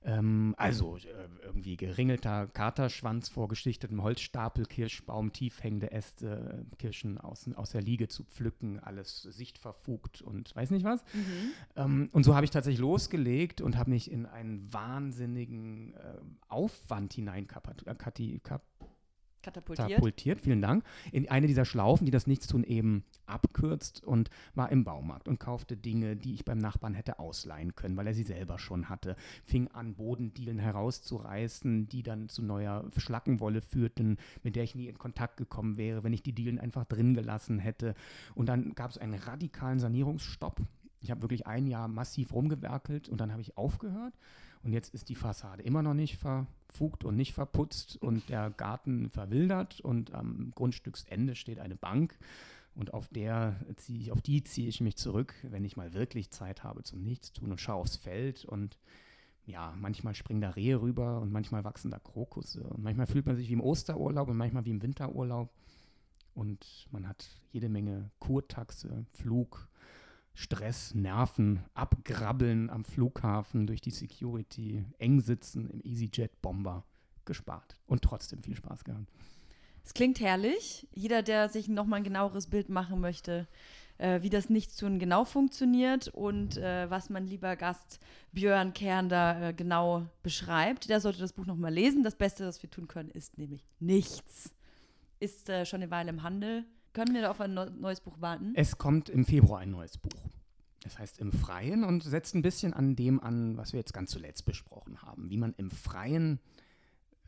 Ähm, also äh, irgendwie geringelter Katerschwanz vor geschichtetem Holzstapel, Kirschbaum, tiefhängende Äste, Kirschen aus, aus der Liege zu pflücken, alles sichtverfugt und weiß nicht was. Mhm. Ähm, und so habe ich tatsächlich losgelegt und habe mich in einen wahnsinnigen äh, Aufwand hineinkapituliert katapultiert. katapultiert, vielen Dank, in eine dieser Schlaufen, die das Nichtstun eben abkürzt und war im Baumarkt und kaufte Dinge, die ich beim Nachbarn hätte ausleihen können, weil er sie selber schon hatte. Fing an, Bodendielen herauszureißen, die dann zu neuer Schlackenwolle führten, mit der ich nie in Kontakt gekommen wäre, wenn ich die Dielen einfach drin gelassen hätte. Und dann gab es einen radikalen Sanierungsstopp. Ich habe wirklich ein Jahr massiv rumgewerkelt und dann habe ich aufgehört. Und jetzt ist die Fassade immer noch nicht ver verfugt und nicht verputzt und der Garten verwildert und am Grundstücksende steht eine Bank und auf der ziehe ich, auf die ziehe ich mich zurück, wenn ich mal wirklich Zeit habe zum Nichtstun und schaue aufs Feld und ja, manchmal springen da Rehe rüber und manchmal wachsen da Krokusse und manchmal fühlt man sich wie im Osterurlaub und manchmal wie im Winterurlaub und man hat jede Menge Kurtaxe, Flug, Stress, Nerven, Abgrabbeln am Flughafen durch die Security, eng sitzen im EasyJet-Bomber gespart und trotzdem viel Spaß gehabt. Es klingt herrlich. Jeder, der sich nochmal ein genaueres Bild machen möchte, äh, wie das Nichtstun genau funktioniert und äh, was mein lieber Gast Björn Kern da äh, genau beschreibt, der sollte das Buch nochmal lesen. Das Beste, was wir tun können, ist nämlich nichts. Ist äh, schon eine Weile im Handel. Können wir da auf ein neues Buch warten? Es kommt im Februar ein neues Buch. Das heißt im Freien und setzt ein bisschen an dem an, was wir jetzt ganz zuletzt besprochen haben, wie man im Freien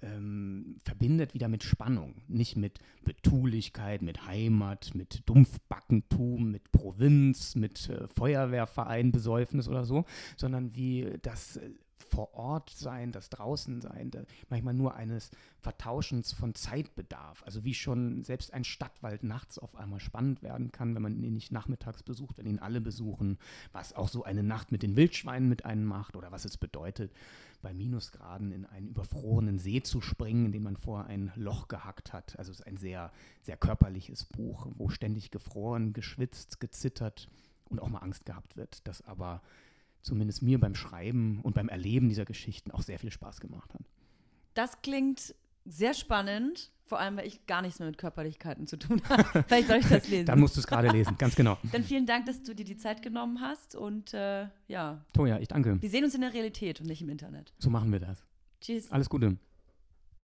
ähm, verbindet wieder mit Spannung, nicht mit Betulichkeit, mit Heimat, mit Dumpfbackentum, mit Provinz, mit äh, Feuerwehrverein, oder so, sondern wie das vor Ort sein, das draußen sein, manchmal nur eines Vertauschens von Zeitbedarf. Also wie schon selbst ein Stadtwald nachts auf einmal spannend werden kann, wenn man ihn nicht nachmittags besucht, wenn ihn alle besuchen, was auch so eine Nacht mit den Wildschweinen mit einem macht oder was es bedeutet, bei Minusgraden in einen überfrorenen See zu springen, in den man vorher ein Loch gehackt hat. Also es ist ein sehr, sehr körperliches Buch, wo ständig gefroren, geschwitzt, gezittert und auch mal Angst gehabt wird, das aber zumindest mir beim Schreiben und beim Erleben dieser Geschichten auch sehr viel Spaß gemacht hat. Das klingt sehr spannend, vor allem, weil ich gar nichts mehr mit Körperlichkeiten zu tun habe. Vielleicht soll ich das lesen. Dann musst du es gerade lesen, ganz genau. Dann vielen Dank, dass du dir die Zeit genommen hast und äh, ja. Toja, ich danke. Wir sehen uns in der Realität und nicht im Internet. So machen wir das. Tschüss. Alles Gute.